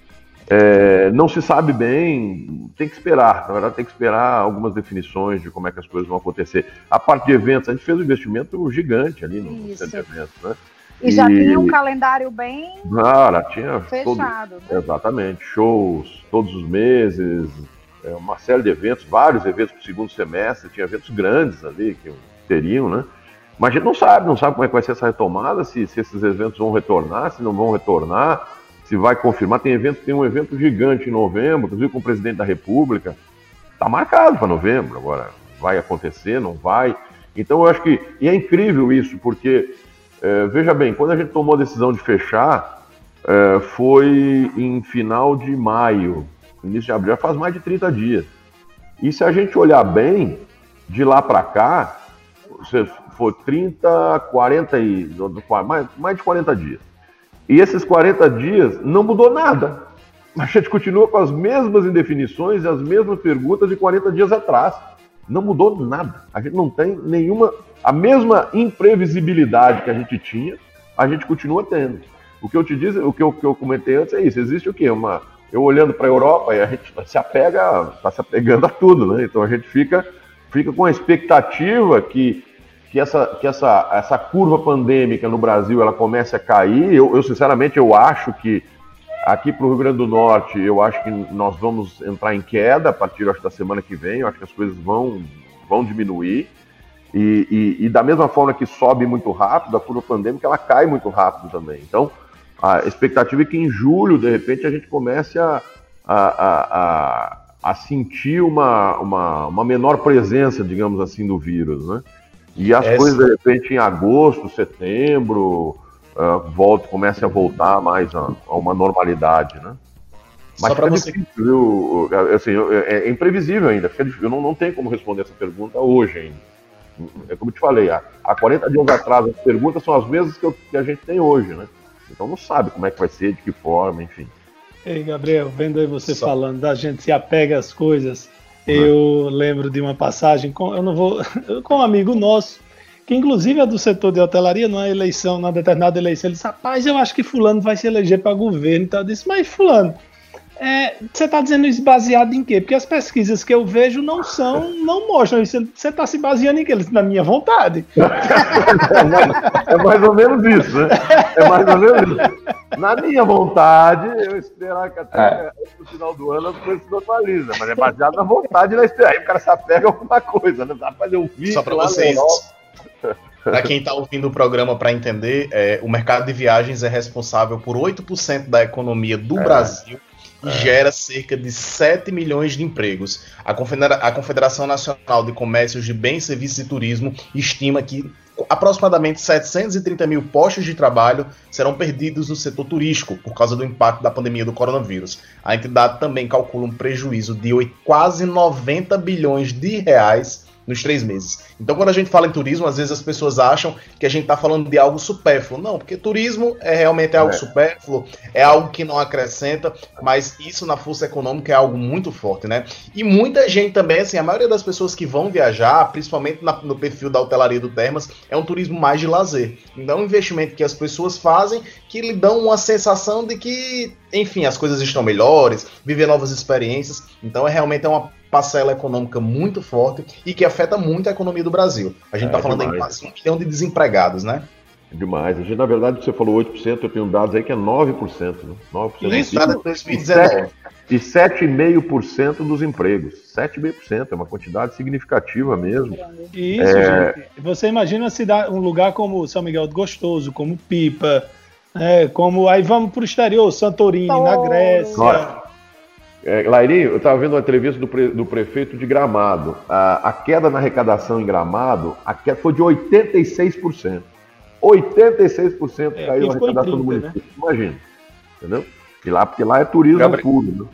É, não se sabe bem, tem que esperar, na verdade tem que esperar algumas definições de como é que as coisas vão acontecer. A parte de eventos, a gente fez um investimento gigante ali no, centro de eventos, né? E, e já tinha um calendário bem ah, tinha fechado. Todo, né? Exatamente, shows todos os meses, é, uma série de eventos, vários eventos para o segundo semestre, tinha eventos grandes ali que teriam, né? Mas a gente não sabe, não sabe como é que vai ser essa retomada, se, se esses eventos vão retornar, se não vão retornar se vai confirmar. Tem evento, tem um evento gigante em novembro, inclusive com o presidente da República. Está marcado para novembro. Agora, vai acontecer, não vai. Então eu acho que. E é incrível isso, porque, é, veja bem, quando a gente tomou a decisão de fechar, é, foi em final de maio, início de abril, já faz mais de 30 dias. E se a gente olhar bem, de lá para cá, foi 30, 40 e. Mais, mais de 40 dias. E esses 40 dias não mudou nada. A gente continua com as mesmas indefinições e as mesmas perguntas de 40 dias atrás. Não mudou nada. A gente não tem nenhuma. A mesma imprevisibilidade que a gente tinha, a gente continua tendo. O que eu te disse, o que eu, que eu comentei antes é isso. Existe o quê? Uma, eu olhando para a Europa e a gente se apega, está se apegando a tudo, né? Então a gente fica, fica com a expectativa que que essa, que essa, essa curva pandêmica no Brasil ela comece a cair. Eu, eu sinceramente eu acho que aqui para o Rio Grande do Norte eu acho que nós vamos entrar em queda a partir acho, da semana que vem. Eu acho que as coisas vão, vão diminuir. E, e, e, da mesma forma que sobe muito rápido, a curva pandêmica ela cai muito rápido também. Então, a expectativa é que em julho, de repente, a gente comece a, a, a, a sentir uma, uma, uma menor presença, digamos assim, do vírus, né? E as Essa... coisas, de repente, em agosto, setembro, uh, volta, a voltar mais a, a uma normalidade, né? Mas Só para você... difícil, viu? Assim, é, é, imprevisível ainda. Eu não, não tenho como responder essa pergunta hoje ainda. É como eu te falei, há, há 40 dias atrás as perguntas são as mesmas que, eu, que a gente tem hoje, né? Então não sabe como é que vai ser, de que forma, enfim. Ei, Gabriel, vendo aí você Só... falando da gente se apega às coisas, eu lembro de uma passagem com, eu não vou, com um amigo nosso, que inclusive é do setor de hotelaria, numa eleição, numa determinada eleição, ele disse, rapaz, eu acho que fulano vai se eleger para governo. Então eu disse, mas fulano, é, você está dizendo isso baseado em quê? Porque as pesquisas que eu vejo não são, não mostram isso. Você está se baseando em quê? Na minha vontade. é mais ou menos isso, né? É mais ou menos isso. Na minha vontade, eu esperar que até é. no final do ano as coisas se normalizam, mas é baseado na vontade da esperar. Aí o cara se apega a alguma coisa, né? Dá pra fazer um vídeo. Só para vocês. Para quem está ouvindo o programa para entender, é, o mercado de viagens é responsável por 8% da economia do é. Brasil e gera cerca de 7 milhões de empregos. A, Confedera a Confederação Nacional de Comércios de Bens, Serviços e Turismo estima que aproximadamente 730 mil postos de trabalho serão perdidos no setor turístico por causa do impacto da pandemia do coronavírus. A entidade também calcula um prejuízo de quase 90 bilhões de reais nos três meses. Então, quando a gente fala em turismo, às vezes as pessoas acham que a gente está falando de algo supérfluo. Não, porque turismo é realmente algo é. supérfluo, é algo que não acrescenta, mas isso na força econômica é algo muito forte, né? E muita gente também, assim, a maioria das pessoas que vão viajar, principalmente na, no perfil da hotelaria do Termas, é um turismo mais de lazer. Então, é um investimento que as pessoas fazem que lhe dão uma sensação de que, enfim, as coisas estão melhores, viver novas experiências. Então, é realmente é uma parcela econômica muito forte e que afeta muito a economia do Brasil. A gente está é, falando demais. em quase um milhão de desempregados, né? Demais. A gente, na verdade, você falou 8%, eu tenho dados aí que é 9%. Né? 9% Isso, é 2019. E 7,5% dos empregos. 7,5% é uma quantidade significativa mesmo. Isso, é... gente. Você imagina cidade, um lugar como São Miguel do Gostoso, como Pipa, é, como aí vamos para o exterior, Santorini, oh. na Grécia. Agora, é, Lairinho, eu estava vendo uma entrevista do, pre, do prefeito de Gramado. A, a, queda na arrecadação em Gramado a queda foi de 86%. 86% é, caiu a arrecadação 30, do município. Né? Imagina. Entendeu? E lá, porque lá é turismo Gabriel, puro. Né?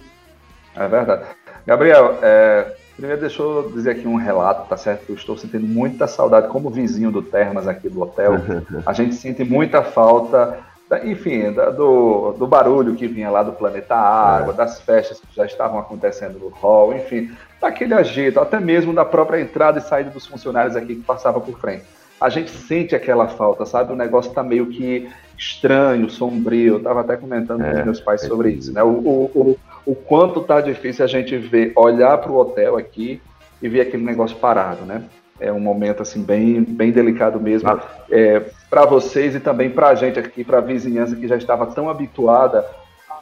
É verdade. Gabriel, é, primeiro deixa eu dizer aqui um relato, tá certo? Eu estou sentindo muita saudade, como vizinho do Termas aqui do hotel. a gente sente muita falta enfim, do, do barulho que vinha lá do planeta Água, é. das festas que já estavam acontecendo no hall, enfim, daquele agito, até mesmo da própria entrada e saída dos funcionários aqui que passava por frente a gente sente aquela falta, sabe? O negócio tá meio que estranho, sombrio. Eu tava até comentando é, com meus pais sobre isso, né? O, o, o, o, quanto tá difícil a gente ver, olhar para o hotel aqui e ver aquele negócio parado, né? É um momento assim bem, bem delicado mesmo ah. é, para vocês e também para a gente aqui, para a vizinhança que já estava tão habituada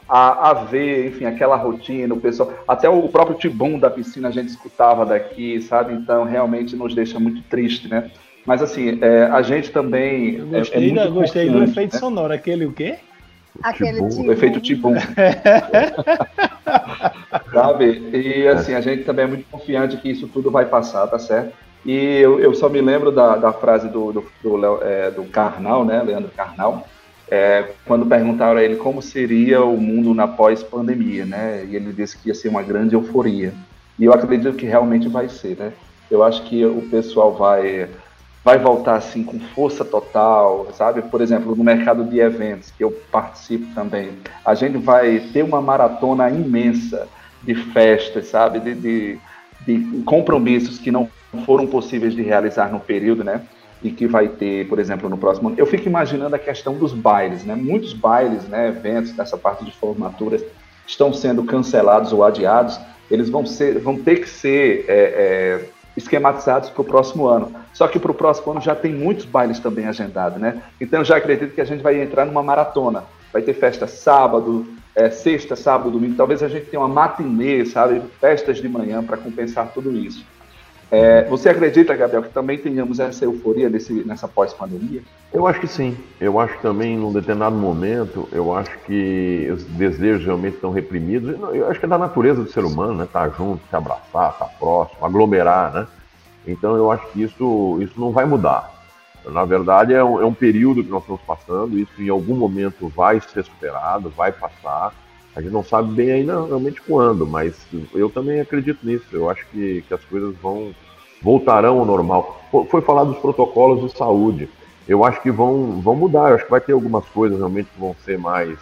a, a, ver, enfim, aquela rotina, o pessoal, até o próprio tibum da piscina a gente escutava daqui, sabe? Então realmente nos deixa muito triste, né? Mas assim, é, a gente também. Eu gostei, é, é gostei do efeito né? sonoro, aquele o quê? Aquele O efeito tibum. Sabe? E assim, a gente também é muito confiante que isso tudo vai passar, tá certo? E eu, eu só me lembro da, da frase do, do, do, é, do Carnal, né? Leandro Carnal, é, quando perguntaram a ele como seria o mundo na pós-pandemia, né? E ele disse que ia ser uma grande euforia. E eu acredito que realmente vai ser, né? Eu acho que o pessoal vai vai voltar assim com força total, sabe? Por exemplo, no mercado de eventos, que eu participo também, a gente vai ter uma maratona imensa de festas, sabe? De, de, de compromissos que não foram possíveis de realizar no período, né? E que vai ter, por exemplo, no próximo ano. Eu fico imaginando a questão dos bailes, né? Muitos bailes, né? Eventos dessa parte de formaturas estão sendo cancelados ou adiados. Eles vão ser, vão ter que ser é, é, esquematizados para o próximo ano. Só que para o próximo ano já tem muitos bailes também agendados, né? Então eu já acredito que a gente vai entrar numa maratona. Vai ter festa sábado, é, sexta, sábado, domingo. Talvez a gente tenha uma matinê, sabe? Festas de manhã para compensar tudo isso. É, você acredita, Gabriel, que também tenhamos essa euforia nesse, nessa pós-pandemia? Eu acho que sim. Eu acho que também, num determinado momento, eu acho que os desejos realmente estão reprimidos. Eu acho que é da natureza do ser humano, né? Estar tá junto, se abraçar, estar tá próximo, aglomerar, né? Então eu acho que isso, isso não vai mudar. Na verdade, é um, é um período que nós estamos passando, isso em algum momento vai ser superado, vai passar. A gente não sabe bem ainda realmente quando, mas eu também acredito nisso. Eu acho que, que as coisas vão voltarão ao normal. Foi falar dos protocolos de saúde. Eu acho que vão, vão mudar. Eu acho que vai ter algumas coisas realmente que vão ser mais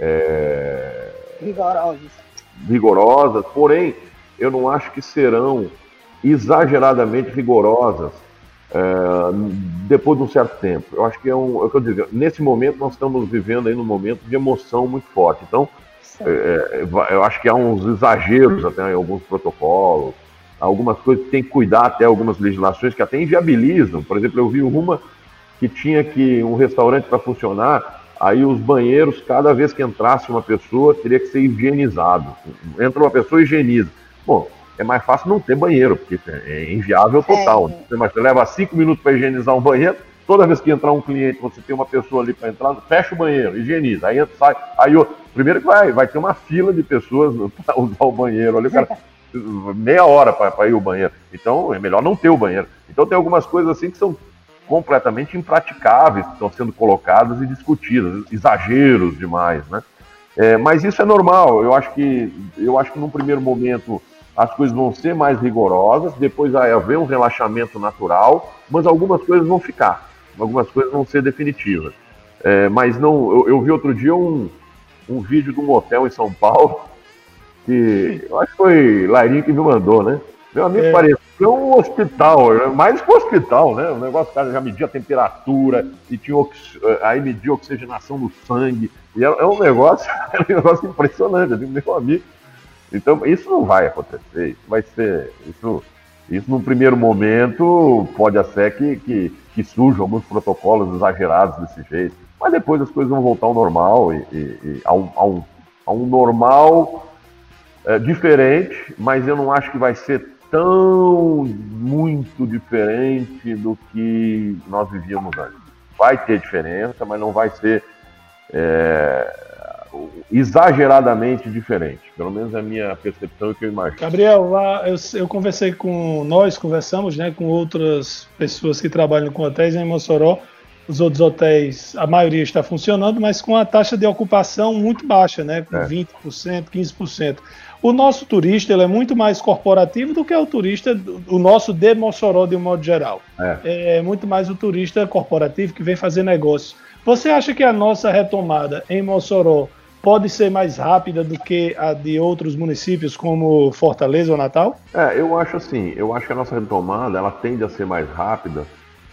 é... rigorosas. rigorosas. Porém, eu não acho que serão exageradamente rigorosas é, depois de um certo tempo. Eu acho que é um, é o que eu digo, nesse momento nós estamos vivendo aí num momento de emoção muito forte. Então, é, é, eu acho que há uns exageros até em alguns protocolos, algumas coisas que tem que cuidar até algumas legislações que até inviabilizam. Por exemplo, eu vi uma que tinha que um restaurante para funcionar, aí os banheiros, cada vez que entrasse uma pessoa, teria que ser higienizado. Entra uma pessoa, higieniza. Bom, é mais fácil não ter banheiro, porque é inviável total. É. Você leva cinco minutos para higienizar um banheiro, toda vez que entrar um cliente, você tem uma pessoa ali para entrar, fecha o banheiro, higieniza, aí entra, sai, aí o primeiro que vai, vai ter uma fila de pessoas para usar o banheiro ali, o cara meia hora para ir ao banheiro. Então é melhor não ter o banheiro. Então tem algumas coisas assim que são completamente impraticáveis, que estão sendo colocadas e discutidas, exageros demais, né? É, mas isso é normal. Eu acho que eu acho que num primeiro momento as coisas vão ser mais rigorosas, depois vai haver um relaxamento natural, mas algumas coisas vão ficar, algumas coisas vão ser definitivas. É, mas não, eu, eu, vi outro dia um, um vídeo de um hotel em São Paulo, que eu acho que foi Lairinho que me mandou, né? Meu amigo, é. parecia é um hospital, é mais que um hospital, né? O negócio, cara, já media a temperatura, e tinha aí media a oxigenação do sangue. E é, um negócio, é um negócio impressionante, eu digo, meu amigo. Então, isso não vai acontecer, isso vai ser. Isso, isso num primeiro momento pode ser que, que, que surjam alguns protocolos exagerados desse jeito. Mas depois as coisas vão voltar ao normal e, e, e a, um, a, um, a um normal é, diferente, mas eu não acho que vai ser tão muito diferente do que nós vivíamos antes. Vai ter diferença, mas não vai ser é, exageradamente diferente. Pelo menos é a minha percepção e que eu imagino. Gabriel, eu, eu, conversei com nós, conversamos né, com outras pessoas que trabalham com hotéis em Mossoró. Os outros hotéis, a maioria está funcionando, mas com a taxa de ocupação muito baixa, né? Com é. 20%, 15%. O nosso turista ele é muito mais corporativo do que o turista, o nosso de Mossoró de um modo geral. É. é muito mais o turista corporativo que vem fazer negócio. Você acha que a nossa retomada em Mossoró pode ser mais rápida do que a de outros municípios como Fortaleza ou Natal? É, eu acho assim, eu acho que a nossa retomada ela tende a ser mais rápida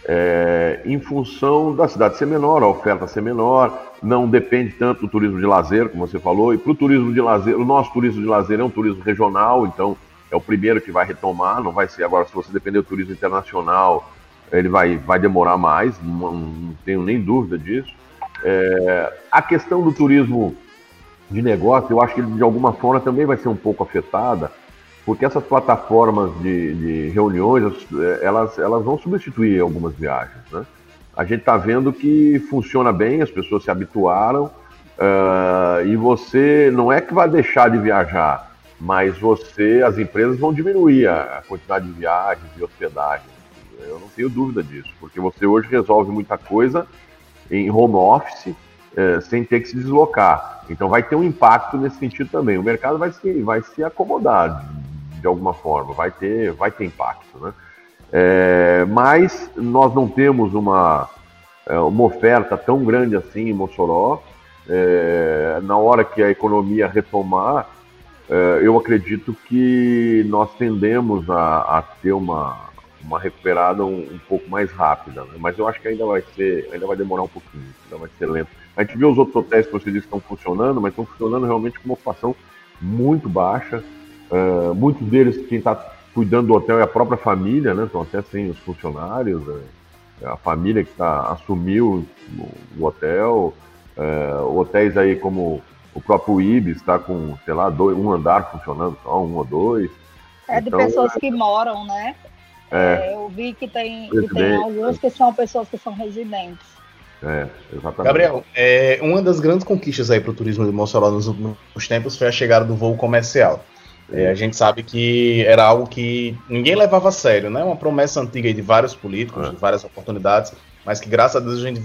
é, em função da cidade ser menor, a oferta ser menor, não depende tanto do turismo de lazer, como você falou, e para o turismo de lazer, o nosso turismo de lazer é um turismo regional, então é o primeiro que vai retomar, não vai ser agora, se você depender do turismo internacional, ele vai, vai demorar mais, não, não tenho nem dúvida disso. É, a questão do turismo de negócio, eu acho que de alguma forma também vai ser um pouco afetada, porque essas plataformas de, de reuniões, elas, elas vão substituir algumas viagens, né? A gente está vendo que funciona bem, as pessoas se habituaram, uh, e você não é que vai deixar de viajar, mas você, as empresas vão diminuir a quantidade de viagens e hospedagens. Eu não tenho dúvida disso, porque você hoje resolve muita coisa em home office, uh, sem ter que se deslocar. Então vai ter um impacto nesse sentido também. O mercado vai se, vai se acomodar de alguma forma, vai ter, vai ter impacto, né? É, mas nós não temos uma, é, uma oferta tão grande assim em Mossoró. É, na hora que a economia retomar, é, eu acredito que nós tendemos a, a ter uma, uma recuperada um, um pouco mais rápida, né? mas eu acho que ainda vai ser, ainda vai demorar um pouquinho, ainda vai ser lento. A gente viu os outros hotéis que você disse que estão funcionando, mas estão funcionando realmente com uma ocupação muito baixa. Uh, muitos deles, quem está cuidando do hotel é a própria família, né? Estão até sem os funcionários. É a família que tá, assumiu o, o hotel. Uh, hotéis aí como o próprio Ibis está com, sei lá, dois, um andar funcionando só, um ou dois. É de então, pessoas que moram, né? É eu vi que tem, que tem alguns que são pessoas que são residentes. É, exatamente. Gabriel, é, uma das grandes conquistas aí para o turismo de Mossoró nos últimos tempos foi a chegada do voo comercial. É, a gente sabe que era algo que ninguém levava a sério, né? Uma promessa antiga de vários políticos, é. de várias oportunidades, mas que graças a Deus a gente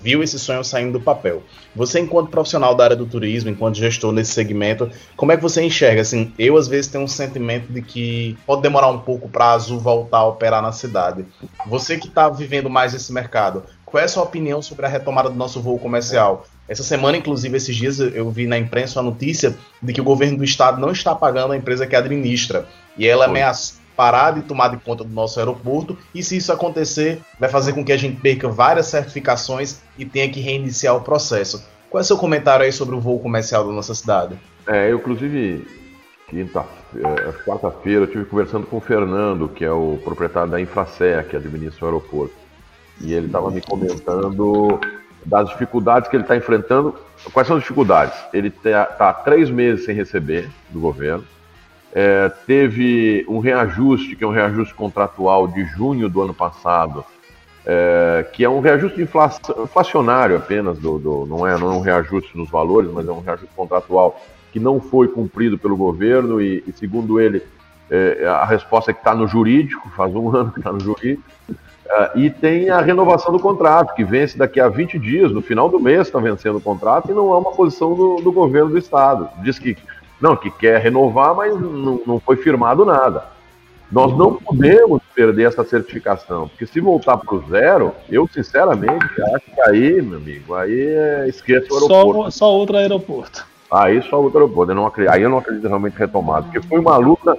viu esse sonho saindo do papel. Você, enquanto profissional da área do turismo, enquanto gestor nesse segmento, como é que você enxerga? Assim, eu às vezes tenho um sentimento de que pode demorar um pouco para a Azul voltar a operar na cidade. Você que está vivendo mais esse mercado, qual é a sua opinião sobre a retomada do nosso voo comercial? Essa semana, inclusive, esses dias eu vi na imprensa a notícia de que o governo do estado não está pagando a empresa que administra. E ela ameaça parar de tomar de conta do nosso aeroporto. E se isso acontecer, vai fazer com que a gente perca várias certificações e tenha que reiniciar o processo. Qual é o seu comentário aí sobre o voo comercial da nossa cidade? É, eu, inclusive, quinta, é, quarta-feira, eu estive conversando com o Fernando, que é o proprietário da Infracé, que administra o aeroporto. E ele estava me comentando das dificuldades que ele está enfrentando. Quais são as dificuldades? Ele está tá três meses sem receber do governo. É, teve um reajuste, que é um reajuste contratual de junho do ano passado, é, que é um reajuste inflacionário apenas, do, do, não, é, não é um reajuste nos valores, mas é um reajuste contratual que não foi cumprido pelo governo e, e segundo ele, é, a resposta é que está no jurídico, faz um ano que está no jurídico. Uh, e tem a renovação do contrato, que vence daqui a 20 dias, no final do mês está vencendo o contrato, e não é uma posição do, do, governo do Estado. Diz que não, que quer renovar, mas não, não foi firmado nada. Nós não podemos perder essa certificação, porque se voltar para o zero, eu sinceramente acho que aí, meu amigo, aí é, esquece o aeroporto. Só, só outro aeroporto. Aí só outro aeroporto. Eu não acredito, aí eu não acredito realmente retomado, porque foi uma luta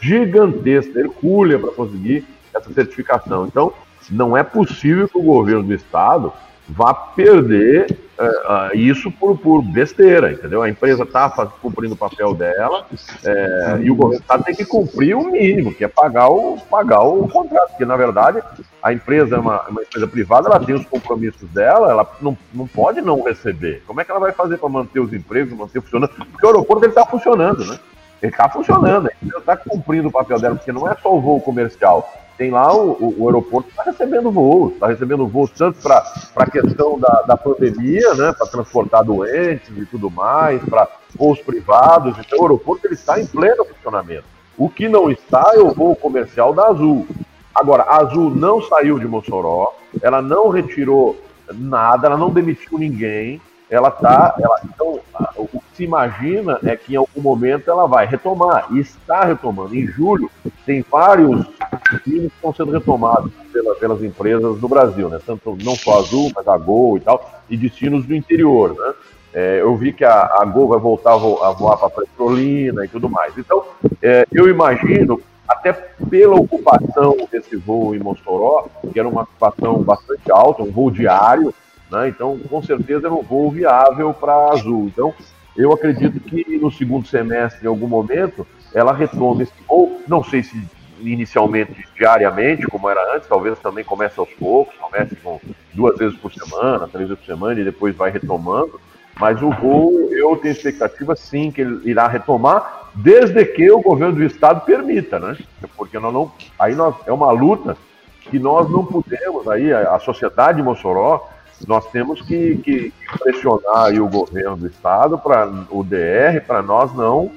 gigantesca, hercúlea para conseguir essa certificação. Então, não é possível que o governo do estado vá perder uh, isso por, por besteira, entendeu? A empresa está cumprindo o papel dela é, e o governo tá, tem que cumprir o mínimo, que é pagar o, pagar o contrato, porque na verdade a empresa é uma, uma empresa privada, ela tem os compromissos dela, ela não, não pode não receber. Como é que ela vai fazer para manter os empregos, manter funcionando? Porque o aeroporto está funcionando, né? Ele está funcionando, ele está cumprindo o papel dela, porque não é só o voo comercial, tem lá o, o, o aeroporto está recebendo voos, está recebendo voos tanto para a questão da, da pandemia, né, para transportar doentes e tudo mais, para voos privados. Então o aeroporto ele está em pleno funcionamento. O que não está é o voo comercial da Azul. Agora, a Azul não saiu de Mossoró, ela não retirou nada, ela não demitiu ninguém, ela está. Ela, então, o que se imagina é que em algum momento ela vai retomar, e está retomando. Em julho, tem vários destinos que estão sendo retomados pela, pelas empresas do Brasil, né? Tanto não só Azul, mas a Gol e tal, e destinos do interior, né? É, eu vi que a, a Gol vai voltar a, vo, a voar para Petrolina e tudo mais. Então, é, eu imagino, até pela ocupação desse voo em Mossoró, que era uma ocupação bastante alta, um voo diário, né? Então, com certeza, era um voo viável para a Azul. Então, eu acredito que no segundo semestre, em algum momento, ela retome esse voo. Não sei se inicialmente diariamente, como era antes, talvez também comece aos poucos, comece com duas vezes por semana, três vezes por semana e depois vai retomando. Mas o voo, eu tenho expectativa sim que ele irá retomar, desde que o governo do estado permita, né? Porque nós não, aí nós, é uma luta que nós não podemos, aí a, a sociedade de Mossoró, nós temos que, que pressionar o governo do estado, para o DR, para nós não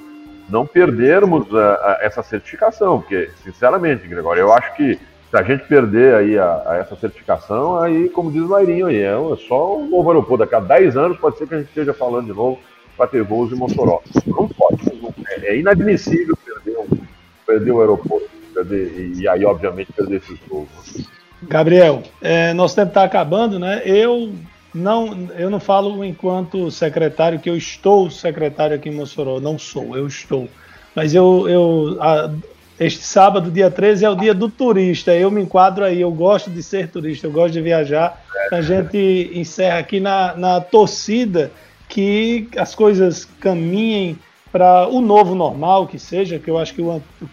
não perdermos uh, essa certificação, porque, sinceramente, Gregório, eu acho que se a gente perder aí a, a essa certificação, aí, como diz o Lairinho aí, é, só um novo aeroporto. Daqui a 10 anos pode ser que a gente esteja falando de novo para ter voos em Mossoró. Não pode. É, é inadmissível perder, perder o aeroporto. Perder, e aí, obviamente, perder esses voos. Gabriel, é, nosso tempo está acabando, né? Eu não, eu não falo enquanto secretário que eu estou secretário aqui em Mossoró, não sou, eu estou. Mas eu, eu a, este sábado, dia 13, é o dia do turista. Eu me enquadro aí, eu gosto de ser turista, eu gosto de viajar. A gente encerra aqui na, na torcida que as coisas caminhem para o novo normal, que seja, que eu acho que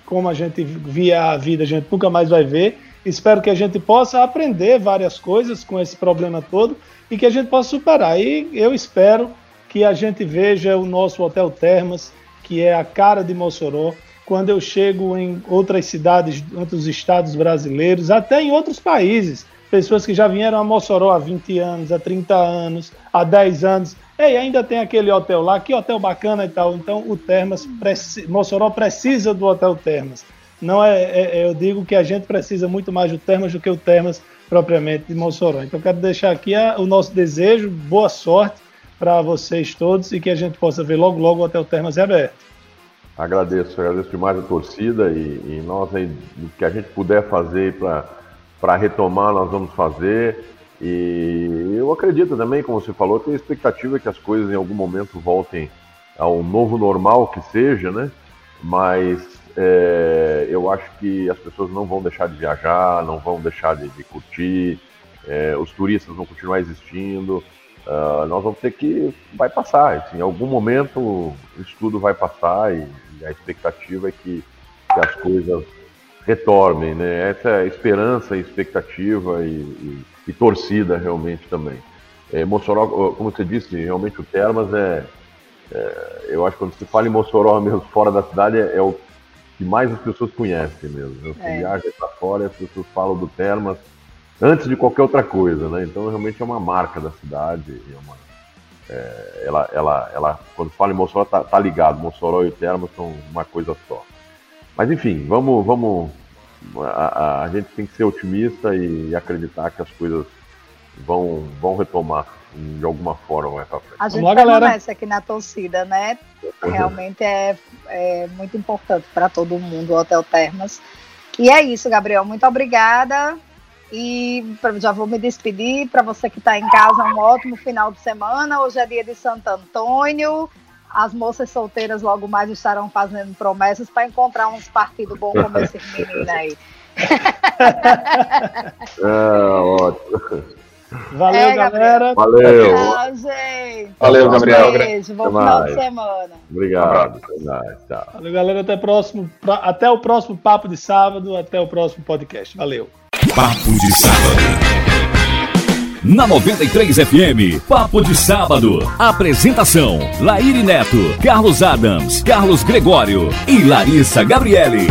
como a gente via a vida, a gente nunca mais vai ver Espero que a gente possa aprender várias coisas com esse problema todo e que a gente possa superar. E eu espero que a gente veja o nosso Hotel Termas, que é a cara de Mossoró, quando eu chego em outras cidades, outros estados brasileiros, até em outros países. Pessoas que já vieram a Mossoró há 20 anos, há 30 anos, há 10 anos. Ei, ainda tem aquele hotel lá, que hotel bacana e tal. Então, o Termas, Mossoró precisa do Hotel Termas. Não é, é, é, eu digo que a gente precisa muito mais do Termas do que o Termas propriamente de Mossoró. Então quero deixar aqui a, o nosso desejo, boa sorte para vocês todos e que a gente possa ver logo logo o Hotel Termas aberto. Agradeço, agradeço demais a torcida e, e nós aí, o que a gente puder fazer para retomar, nós vamos fazer. E eu acredito também, como você falou, tenho expectativa que as coisas em algum momento voltem ao novo normal que seja, né? Mas é, eu acho que as pessoas não vão deixar de viajar, não vão deixar de, de curtir, é, os turistas vão continuar existindo. Uh, nós vamos ter que. Vai passar, assim, em algum momento isso tudo vai passar e, e a expectativa é que, que, as coisas retornem, né? Essa é esperança expectativa e, e, e torcida realmente também. É, Mossoró, como você disse, realmente o Termas é, é, eu acho que quando se fala em Mossoró mesmo fora da cidade é, é o que mais as pessoas conhecem mesmo. Você é. viaja para fora e as pessoas falam do Termas antes de qualquer outra coisa, né? Então realmente é uma marca da cidade. É uma, é, ela, ela, ela, quando fala em Mossoró, tá, tá ligado. Mossoró e Termas são uma coisa só. Mas enfim, vamos, vamos. A, a, a gente tem que ser otimista e, e acreditar que as coisas vão, vão retomar de alguma forma mais pra frente. A gente Vamos lá, permanece aqui na torcida, né? Realmente é, é muito importante para todo mundo o Hotel Termas. E é isso, Gabriel. Muito obrigada. E já vou me despedir. Para você que está em casa, um ótimo final de semana. Hoje é dia de Santo Antônio. as moças solteiras logo mais estarão fazendo promessas para encontrar uns partidos bons como esse menino aí. é, ótimo. Valeu, é, galera. Valeu. Tchau, gente. Valeu, Gabriel. Beijo. Bom final de semana. Obrigado. Tchau. Valeu, galera. Até, próximo, até o próximo Papo de Sábado. Até o próximo podcast. Valeu. Papo de Sábado. Na 93 FM, Papo de Sábado. Apresentação: Laíri Neto, Carlos Adams, Carlos Gregório e Larissa Gabriele.